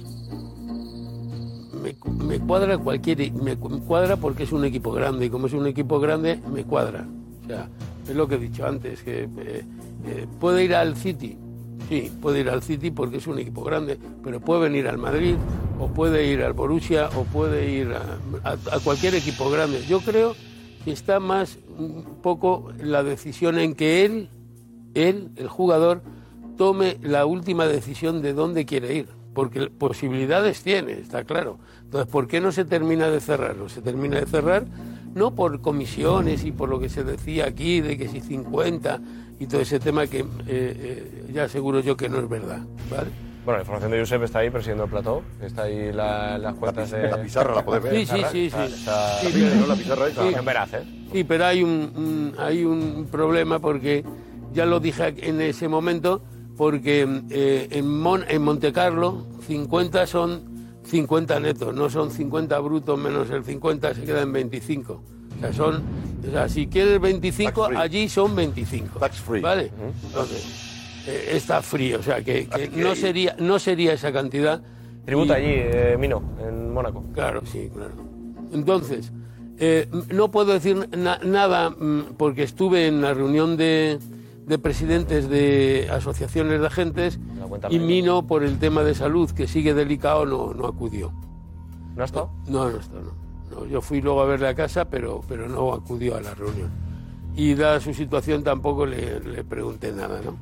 Me, me cuadra cualquier me cu- cuadra porque es un equipo grande y como es un equipo grande me cuadra o sea es lo que he dicho antes que eh, eh, puede ir al City sí puede ir al City porque es un equipo grande pero puede venir al Madrid o puede ir al Borussia o puede ir a, a- a cualquier equipo grande yo creo está más un poco la decisión en que él, él, el jugador, tome la última decisión de dónde quiere ir. Porque posibilidades tiene, está claro. Entonces, ¿por qué no se termina de cerrar? No se termina de cerrar no por comisiones y por lo que se decía aquí de que si 50 y todo ese tema que eh, eh, ya aseguro yo que no es verdad. ¿vale? Bueno, la información de Josep está ahí presidiendo el plató. Está ahí la- las cuentas de. la pizarra la podés ver. Sí, sí, sí. Está- sí. está- Sí, Sí, pero- ¿no? La pizarra esa. sí. En veraz, ¿eh? Sí, pero hay un, un- hay un problema porque ya lo dije en ese momento, porque eh, en, Mon- en Monte Carlo 50 son 50 netos, no son 50 brutos menos el 50, se queda en 25. O sea, son, o sea, si quieres 25, allí son 25. Tax free. ¿Vale? Entonces, eh, está frío, o sea, que, que no, sería, no sería esa cantidad. Tributa Y- allí, eh, Mino, en Mónaco. Claro, sí, claro. Entonces, eh, no puedo decir na- nada mm, porque estuve en la reunión de, de presidentes de asociaciones de agentes y Mino, por el tema de salud, que sigue delicado, no, no acudió. ¿No ha estado? No, no está, no. No, Yo fui luego a verle a casa, pero, pero no acudió a la reunión. Y dada su situación tampoco le, le pregunté nada, ¿no?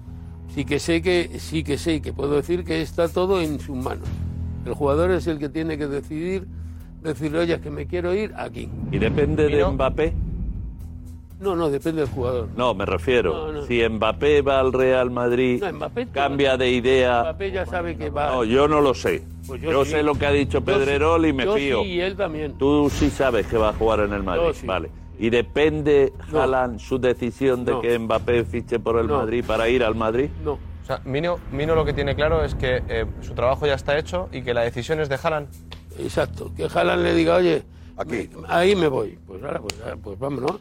Sí que sé que sí que sé y que puedo decir que está todo en sus manos. El jugador es el que tiene que decidir, decirle, oye, es que me quiero ir aquí. ¿Y depende de Mbappé? No, no, depende del jugador. No, me refiero. No, no. Si Mbappé va al Real Madrid, Mbappé- cambia de idea. Mbappé ya sabe que va. No, yo no lo sé. Pues yo yo sí. sé lo que ha dicho Pedrerol y me yo fío. sí, y él también. Tú sí sabes que va a jugar en el Madrid, sí. vale. Y depende Haaland su decisión de No. que Mbappé fiche por el No. Madrid para ir al Madrid. No. O sea, Mino, Mino lo que tiene claro es que eh, su trabajo ya está hecho y que la decisión es de Haaland. Exacto, que Haaland le diga, oye, me- ahí me voy. Pues ahora, pues, ahora, pues vámonos.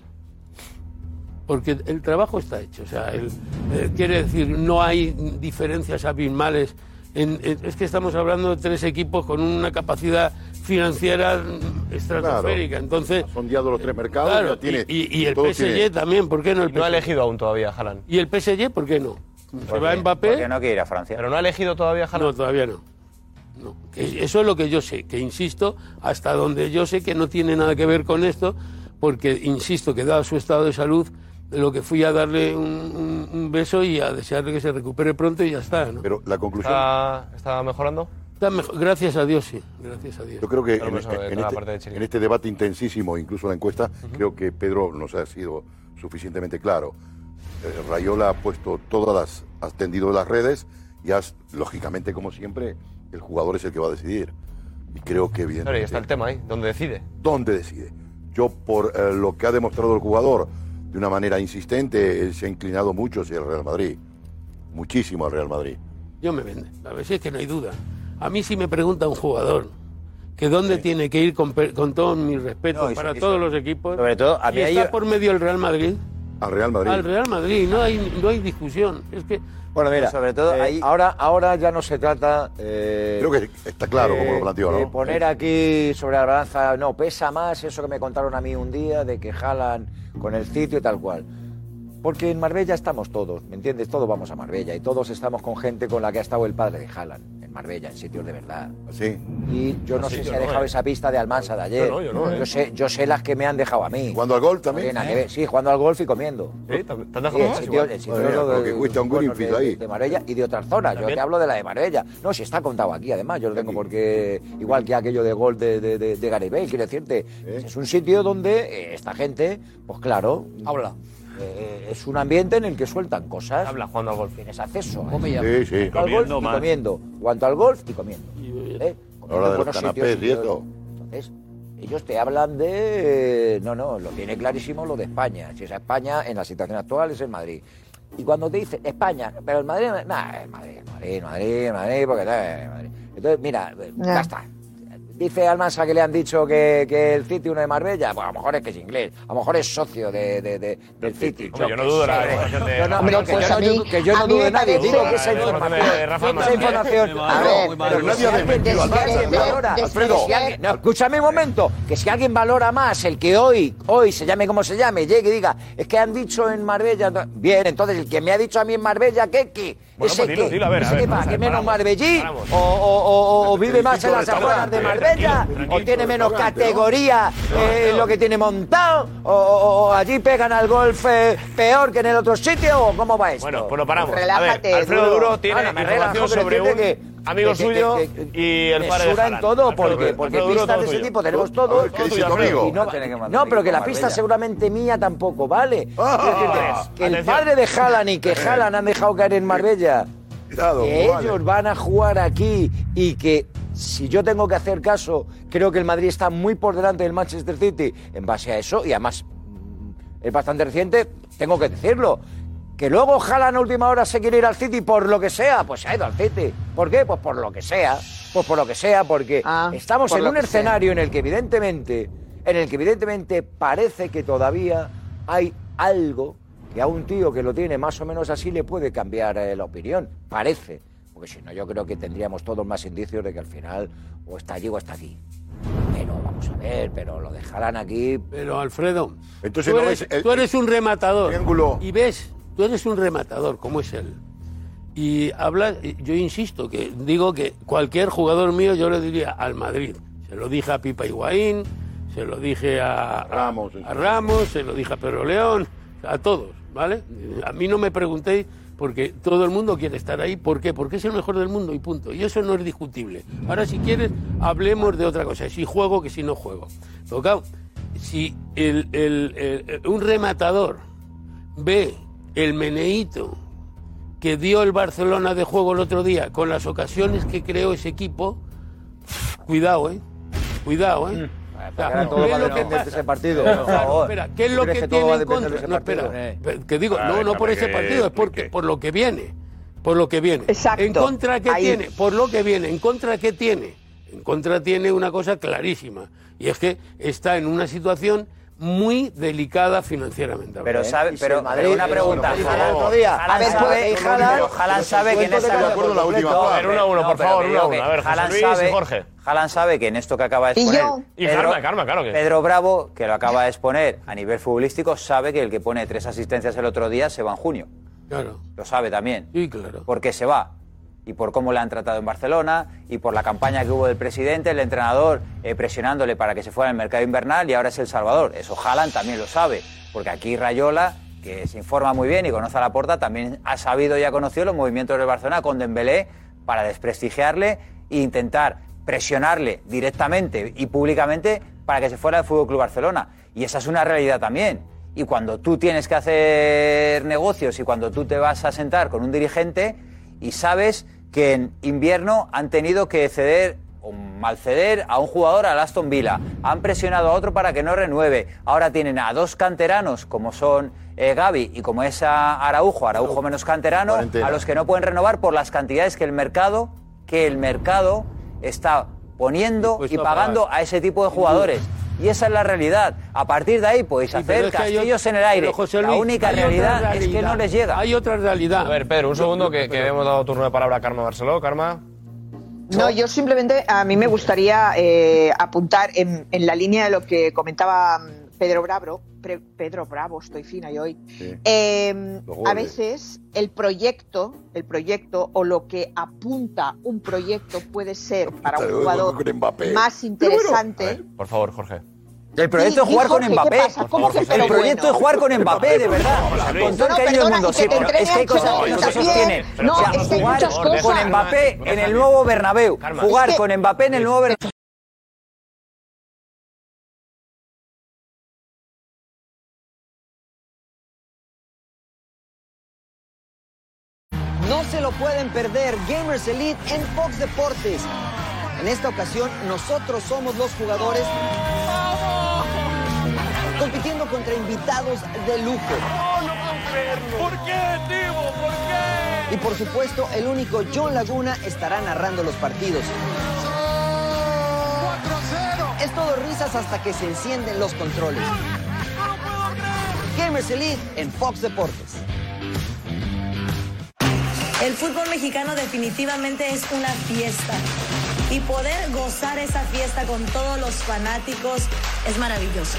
Porque el trabajo está hecho. O sea, el- eh, quiere decir, no hay diferencias abismales. En- en- es que estamos hablando de tres equipos con una capacidad financiera estratosférica. Entonces, Ha sondeado los tres mercados. claro, ya tiene, y, y- y el PSG tiene- también, ¿por qué no el Y no ha PSG? elegido aún todavía Haaland. ¿Y el PSG por qué no? Se va Mbappé. Porque no quiere ir a Francia. Pero no ha elegido todavía Haaland. No, todavía no. No, que eso es lo que yo sé, que insisto, hasta donde yo sé que no tiene nada que ver con esto, porque insisto que dado su estado de salud, lo que fui a darle un, un- un beso y a desearle que se recupere pronto y ya está. ¿no? Pero la conclusión. ¿Está, está mejorando? Está mejor- gracias a Dios, sí. Gracias a Dios. Yo creo que Pero en, eso, de en este, de en este debate intensísimo, incluso la encuesta, creo que Pedro nos ha sido suficientemente claro. Eh, Rayola ha puesto todas las, ha tendido las redes y has, lógicamente, como siempre, el jugador es el que va a decidir. Y creo que Claro, y evidentemente... está el tema ahí, donde decide. ¿Dónde decide? Yo, por eh, lo que ha demostrado el jugador de una manera insistente, él se ha inclinado mucho hacia el Real Madrid. Muchísimo al Real Madrid. Yo me vende. A ver si es que no hay duda. A mí si me pregunta un jugador que dónde tiene que ir con, con todo mi respeto No, para todos los equipos. sobre todo, a y mí está por medio el Real Madrid. Al Real Madrid. Al Real Madrid, no hay, no hay discusión. Es que Bueno, mira, sobre todo eh, ahí- ahora, ahora ya no se trata. eh, Creo que está claro como lo planteó, de ¿no? poner aquí sobre la balanza, no, pesa más eso que me contaron a mí un día de que jalan con el sitio y tal cual. Porque en Marbella estamos todos, ¿me entiendes? Todos vamos a Marbella y todos estamos con gente con la que ha estado el padre de Haaland en Marbella, en sitios de verdad. Sí. Y yo no Ah, sí, sé yo si ha no, dejado eh. esa pista de Almansa de ayer. Yo no, yo no, eh. sé, yo sé las que me han dejado a mí. ¿Jugando al golf también? Sí, jugando al golf y comiendo. Sí, ¿te han dejado Sí, el más sitio- igual? el sitio Madre mía, de- un ahí. Marbella y de otras zonas. Yo te hablo de la de Marbella. No, si está contado aquí, además. Yo lo tengo porque. Igual que aquello de gol de, de, de, de Gareth Bale, quiero decirte. Es un sitio donde eh, esta gente, pues claro. Habla. Es un ambiente en el que sueltan cosas. Habla jugando al golf. Tienes acceso. ¿eh? Sí, sí. Cuanto al golf Comiendo y más. comiendo. Cuanto al golf y comiendo. ¿eh? Comiendo Ahora de los buenos canapés sitios, y. Entonces, ellos te hablan de... No, no, lo tiene clarísimo lo de España. Si es España, en la situación actual es el Madrid. Y cuando te dicen España, pero el Madrid, el Madrid, Madrid, Madrid, Madrid, porque eh, Madrid. Entonces, mira, ya, Ya. está. Dice Almansa que le han dicho que, que el City uno de Marbella, pues a lo mejor es que es inglés, a lo mejor es socio de, de- de- del City. Hombre, yo no dudo la información de Yo no, Márquez. que yo Pues no a mí- que yo a no mí dudo de nadie, digo que esa información esa a ver, pero desmentido ¿no? valora- Alfredo. no, escúchame un momento, que si alguien valora más el que hoy, hoy se llame como se llame, llegue y diga, es que han dicho en Marbella, no- bien, entonces el que me ha dicho a mí en Marbella, ¿qué, qué? Bueno, ¿Ese pues dilo, menos marbellí? ¿O, vive más en las afueras de. Marbella? ¿O tiene menos categoría eh, lo que tiene montado? ¿O, o- o allí pegan al golf eh, peor que en el otro sitio? ¿O cómo va esto? Bueno, pues lo paramos. Relájate, a ver, Alfredo Duro. Duro, tiene me información relajo, pero sobre un entiende que- amigo que- que- suyo que- que- y el padre de Mesura en Haaland. todo, Alfredo porque, Duro, porque Alfredo Duro, pistas todo de ese tuyo. tipo tenemos Todo. Y no, no, pero que la pista seguramente mía tampoco vale. Quiero decirte, que el Atención. padre de Haaland y que Haaland han dejado caer en Marbella, Cuidado, que ellos van a jugar aquí y que si yo tengo que hacer caso, creo que el Madrid está muy por delante del Manchester City en base a eso y además mm, es bastante reciente, tengo que decirlo. Que luego Haaland a última hora se quiere ir al City por lo que sea, pues se ha ido al City. ¿Por qué? Pues por lo que sea. Pues por lo que sea, porque estamos por en un sea. escenario en el que evidentemente, en el que evidentemente parece que todavía hay algo que a un tío que lo tiene más o menos así le puede cambiar eh, la opinión. Parece. Porque si no, yo creo que tendríamos todos más indicios de que al final o está allí o está aquí. Pero vamos a ver, pero lo dejarán aquí. Pero Alfredo, Entonces tú, no eres, ves el- tú eres un rematador. triángulo. Y ves, tú eres un rematador, como es él. Y hablas, yo insisto, que digo que cualquier jugador mío yo le diría al Madrid. Se lo dije a Pipa Higuaín, se lo dije a Ramos, a, Ramos se lo dije a Pedro León, a todos, ¿vale? A mí no me preguntéis porque todo el mundo quiere estar ahí. ¿Por qué? Porque es el mejor del mundo y punto. Y eso no es discutible. Ahora, si quieres, hablemos de otra cosa. Si juego, que si no juego. Claro, si un rematador ve el meneíto que dio el Barcelona de juego el otro día con las ocasiones que creó ese equipo, cuidado, ¿eh? Cuidado, ¿eh? O sea, ahora todo a lo que pasa. ese partido, Claro, por favor. espera, ¿qué es ¿Tú lo que tiene en contra? No, espera, pe- que digo, Ah, no, no por ese partido, es porque, por lo que viene. Por lo que viene. Exacto. ¿En contra qué Ahí. tiene? Por lo que viene. ¿En contra qué tiene? En contra tiene una cosa clarísima. Y es que está en una situación muy delicada financieramente. Pero sabe, pero, una pregunta. A ver, sabe, pero sabe que en esta no me acuerdo la última No, parte. A ver, uno a uno, no, por favor, uno a uno. A ver, José Haaland Luis sabe- y Jorge. Haaland sabe que en esto que acaba de exponer. Y Karma, claro que- Pedro Bravo, que lo acaba de exponer a nivel futbolístico, sabe que el que pone tres asistencias el otro día se va en junio. Claro. Lo sabe también. Sí, claro. ¿Por qué se va? Y por cómo le han tratado en Barcelona, y por la campaña que hubo del presidente, el entrenador eh, presionándole para que se fuera al mercado invernal y ahora es El Salvador. Eso Haaland también lo sabe, porque aquí Rayola, que se informa muy bien y conoce a la porta, también ha sabido y ha conocido los movimientos del Barcelona con Dembélé para desprestigiarle e intentar presionarle directamente y públicamente para que se fuera del Fútbol Club Barcelona. Y esa es una realidad también. Y cuando tú tienes que hacer negocios y cuando tú te vas a sentar con un dirigente y sabes que en invierno han tenido que ceder o mal ceder a un jugador al Aston Villa, han presionado a otro para que no renueve, ahora tienen a dos canteranos como son eh, Gaby y como es a Araujo, Araujo menos canterano, a los que no pueden renovar por las cantidades que el mercado, que el mercado está poniendo y pagando a ese tipo de jugadores. Y esa es la realidad. A partir de ahí podéis Sí, pero hacer es que hay castillos en el aire. la única realidad, es que no les llega. Hay otra realidad. A ver, Pedro, un segundo que, que hemos dado turno de palabra a Karma Barceló. Karma. No, yo simplemente a mí me gustaría eh, apuntar en, en la línea de lo que comentaba mm, Pedro Bravo. Pedro Bravo, estoy fina yo hoy. Eh, Los a veces el proyecto, el proyecto o lo que apunta un proyecto puede ser para un jugador más interesante. Por favor, Jorge. El proyecto Sí, es jugar con Jorge, Mbappé. ¿qué pasa? ¿Cómo que el proyecto bueno? es jugar con Mbappé, de verdad. Con todo el cariño del mundo. Sí, pero es que hay cosas Xavi que no se también. sostienen. No, O sea, es que hay jugar muchas con. Mbappé en el nuevo Bernabéu. Jugar con Mbappé en el nuevo Bernabéu. Pueden perder, Gamers Elite en Fox Deportes. En esta ocasión, nosotros somos los jugadores compitiendo contra invitados de lujo. ¿Por qué, Timo? ¿Por qué? Y por supuesto, el único John Laguna estará narrando los partidos. Es todo risas hasta que se encienden los controles. Gamers Elite en Fox Deportes. El fútbol mexicano definitivamente es una fiesta. Y poder gozar esa fiesta con todos los fanáticos es maravilloso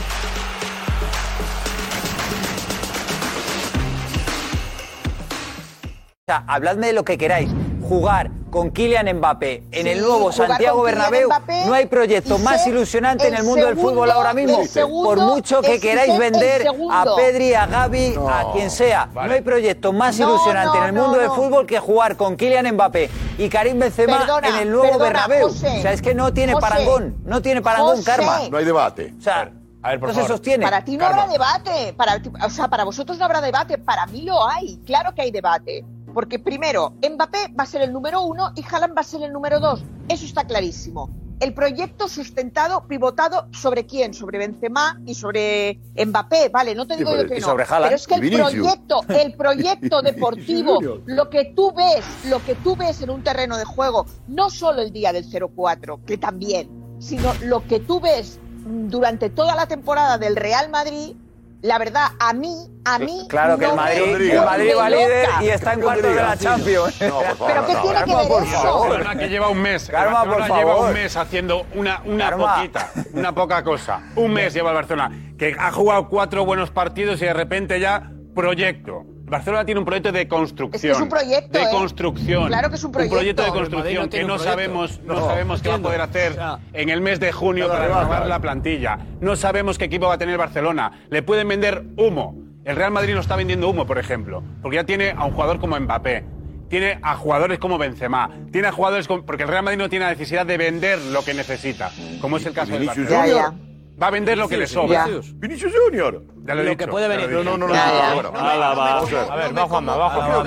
jugar con Kylian Mbappé en sí, el nuevo Santiago Bernabéu, Mbappé, no hay proyecto más ilusionante en el mundo segundo, del fútbol ahora mismo. Segundo, por mucho que queráis vender a Pedri, a Gaby, no, a quien sea, vale. no hay proyecto más no, ilusionante no, en el mundo del fútbol que jugar con Kylian Mbappé y Karim Benzema perdona, en el nuevo perdona, Bernabéu. José, o sea, es que no tiene José, parangón, no tiene parangón José, karma. No hay debate. O sea, a ver, por favor. sostiene. Para ti no karma. habrá debate, para, o sea, para vosotros no habrá debate, para mí lo hay, claro que hay debate. Porque primero, Mbappé va a ser el número uno y Haaland va a ser el número dos. Eso está clarísimo. El proyecto sustentado, pivotado, ¿sobre quién? Sobre Benzema y sobre Mbappé, vale, no te digo yo que no. Pero es que el proyecto, el proyecto deportivo, lo que tú ves, lo que tú ves en un terreno de juego, no solo el día del 0-4, que también, sino lo que tú ves durante toda la temporada del Real Madrid la verdad, a mí, a mí. Claro que el Madrid, el Madrid va líder y está en cuarto de la Champions. Pero ¿qué no, tiene que ver por? Barcelona que lleva un mes. Lleva un mes haciendo una, una poquita, una poca cosa. Un mes lleva el Barcelona. Que ha jugado cuatro buenos partidos y de repente ya proyecto. Barcelona tiene un proyecto de construcción. Es, un proyecto. De ¿eh? construcción. Claro que es un proyecto. Un proyecto de construcción no que no sabemos, no, sabemos qué va a poder hacer en el mes de junio para renovar la plantilla. No sabemos qué equipo va a tener Barcelona. Le pueden vender humo. El Real Madrid no está vendiendo humo, por ejemplo, porque ya tiene a un jugador como Mbappé, tiene a jugadores como Benzema, tiene a jugadores como, porque el Real Madrid no tiene la necesidad de vender lo que necesita, como es el caso de Barcelona va a vender lo que le sobra. Vinicius Junior. Ya lo, lo que puede venir. No, no, no. A ver, va Juanma, va Juanma.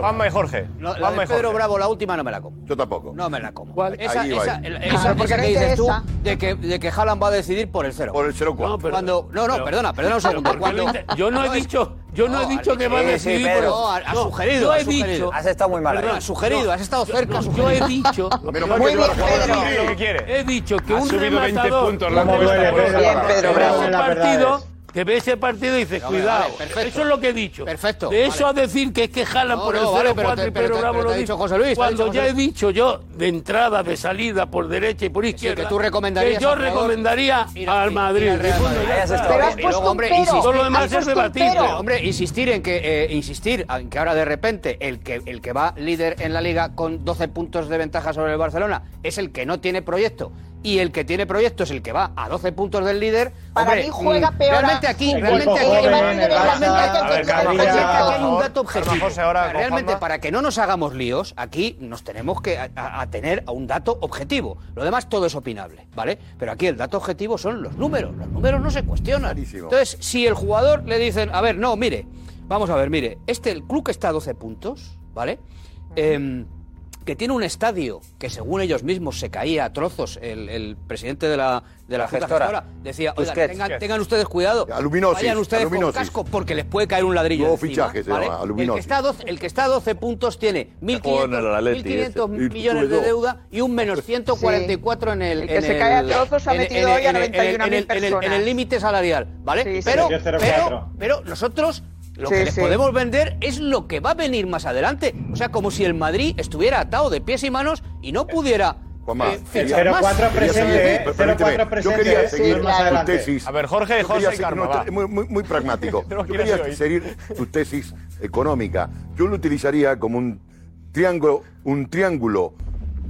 Juanma y Jorge. La de Pedro Bravo, la última no me la como. Yo tampoco. No me la como. ¿Cuál? Esa, esa, esa, que dices tú de que, de que Haaland va a decidir por el 0. Por el 0-4. No, no, perdona, perdona un segundo. Yo no he dicho... Yo no, he dicho que va a decidir. pero, no, has sugerido. has dicho. Has estado muy mal. has sugerido, has estado cerca. Yo, he dicho. muy. He dicho que un rematador. Bien, Pedro que ve ese partido y dice, no, cuidado. Eso es lo que he dicho. Perfecto. De eso a decir que es que jalan por el 0-4 vale, y Pedro Bravo lo dicho. José Luis, cuando ya he dicho yo, de entrada, de salida, por derecha y por izquierda, que, tú recomendarías yo recomendaría al Madrid. Todo lo demás es debatible. Hombre, insistir en que, eh, insistir en que ahora de repente el que, el que va líder en la liga con 12 puntos de ventaja sobre el Barcelona es el que no tiene proyecto y el que tiene proyecto es el que va a 12 puntos del líder. Para mí juega mm, peor. Realmente aquí, realmente aquí, hay un dato objetivo. Realmente para que no nos hagamos líos, aquí nos tenemos que atener a, a, a un dato objetivo. Lo demás todo es opinable, ¿vale? Pero aquí el dato objetivo son los números. Los números no se cuestionan. Entonces, si el jugador le dicen, a ver, no, mire, vamos a ver, mire, este el club que está a 12 puntos, ¿vale? Eh, que tiene un estadio que según ellos mismos se caía a trozos, el, el presidente de la, de la, la gestora. gestora, decía, Oigan, tengan, tengan, ustedes cuidado, vayan ustedes aluminosis. con casco porque les puede caer un ladrillo Luego encima, fichaje, ¿vale? el, que está 12, el que está a 12 puntos tiene 1.500 millones de deuda y un menos 144 sí. en el... El que en se el, cae a trozos ha metido hoy a 91.000 personas. En el límite salarial, ¿vale? Sí, sí. Pero, pero, pero nosotros lo que les podemos vender es lo que va a venir más adelante. O sea, como si el Madrid estuviera atado de pies y manos y no pudiera. Juanma, eh, cuatro presente, Yo quería seguir tu tesis. A ver, Jorge, Jorge seguir, muy, pragmático. yo quería seguir tu tesis económica. Yo lo utilizaría como un triángulo, un triángulo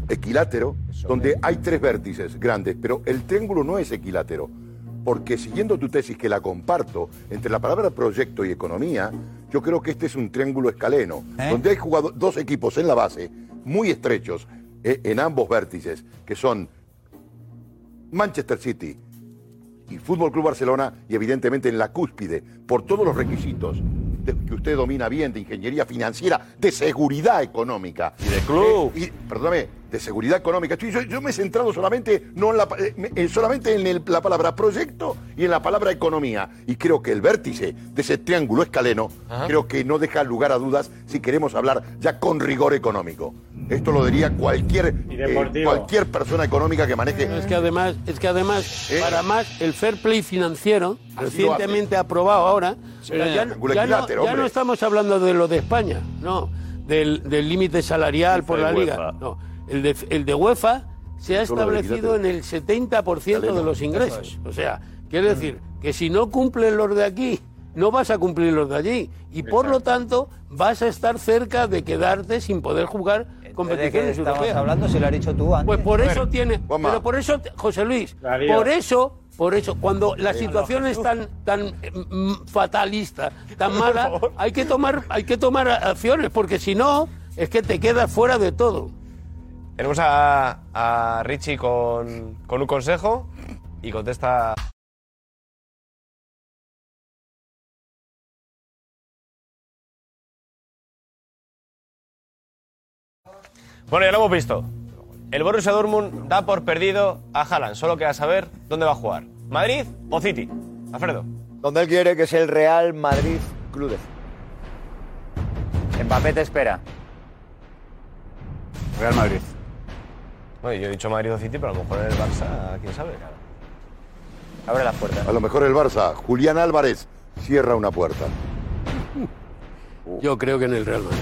equilátero, donde hay tres vértices grandes, pero el triángulo no es equilátero porque siguiendo tu tesis que la comparto, entre la palabra proyecto y economía, yo creo que este es un triángulo escaleno, ¿Eh? donde hay jugado dos equipos en la base, muy estrechos, eh, en ambos vértices, que son Manchester City y Fútbol Club Barcelona, y evidentemente en la cúspide, por todos los requisitos que usted domina bien, de ingeniería financiera, de seguridad económica. Y de club. Eh, y, perdóname, de seguridad económica. Yo, me he centrado solamente, no en la, eh, solamente en la palabra proyecto y en la palabra economía. Y creo que el vértice de ese triángulo escaleno, creo que no deja lugar a dudas si queremos hablar ya con rigor económico. Esto lo diría cualquier, eh, cualquier persona económica que maneje. Es que además, es que además eh. para más, el fair play financiero, recientemente aprobado ahora, sí, ya, no, estamos hablando de lo de España, no del límite salarial por la liga. No, el de, el de UEFA se ha establecido en el 70% de los ingresos. O sea, quiere decir que si no cumplen los de aquí, no vas a cumplir los de allí. Y por lo tanto, vas a estar cerca de quedarte sin poder jugar competiciones estamos europeas. hablando si lo has dicho tú pues antes. Pues por eso tiene. Pero por eso, José Luis, por eso. Por eso, cuando la situación es tan, tan mm, fatalista, tan mala, hay que tomar, hay que tomar acciones, porque si no, es que te quedas fuera de todo. Tenemos a, a Richie con, con un consejo y contesta. Bueno, ya lo hemos visto. El Borussia Dortmund da por perdido a Haaland. Solo queda saber dónde va a jugar. ¿Madrid o City? Alfredo. Donde él quiere que es el Real Madrid Club de Mbappé te espera. Real Madrid. Bueno, yo he dicho Madrid o City, pero a lo mejor en el Barça, quién sabe. Abre las puertas. A lo mejor el Barça, Julián Álvarez, cierra una puerta. Yo creo que en el Real Madrid.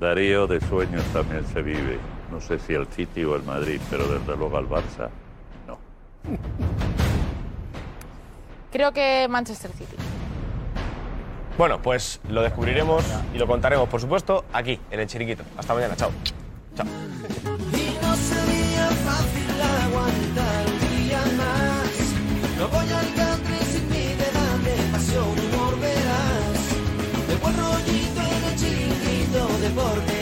Darío de sueños también se vive. No sé si el City o el Madrid, pero desde luego al Barça, no. Creo que Manchester City. Bueno, pues lo descubriremos y lo contaremos, por supuesto, aquí, en el Chiriquito. Hasta mañana, chao. Y no sería fácil aguantar un día más. No voy al country sin mi delante, pasión, humor verás. De buen rollito en el chiringuito, deporte.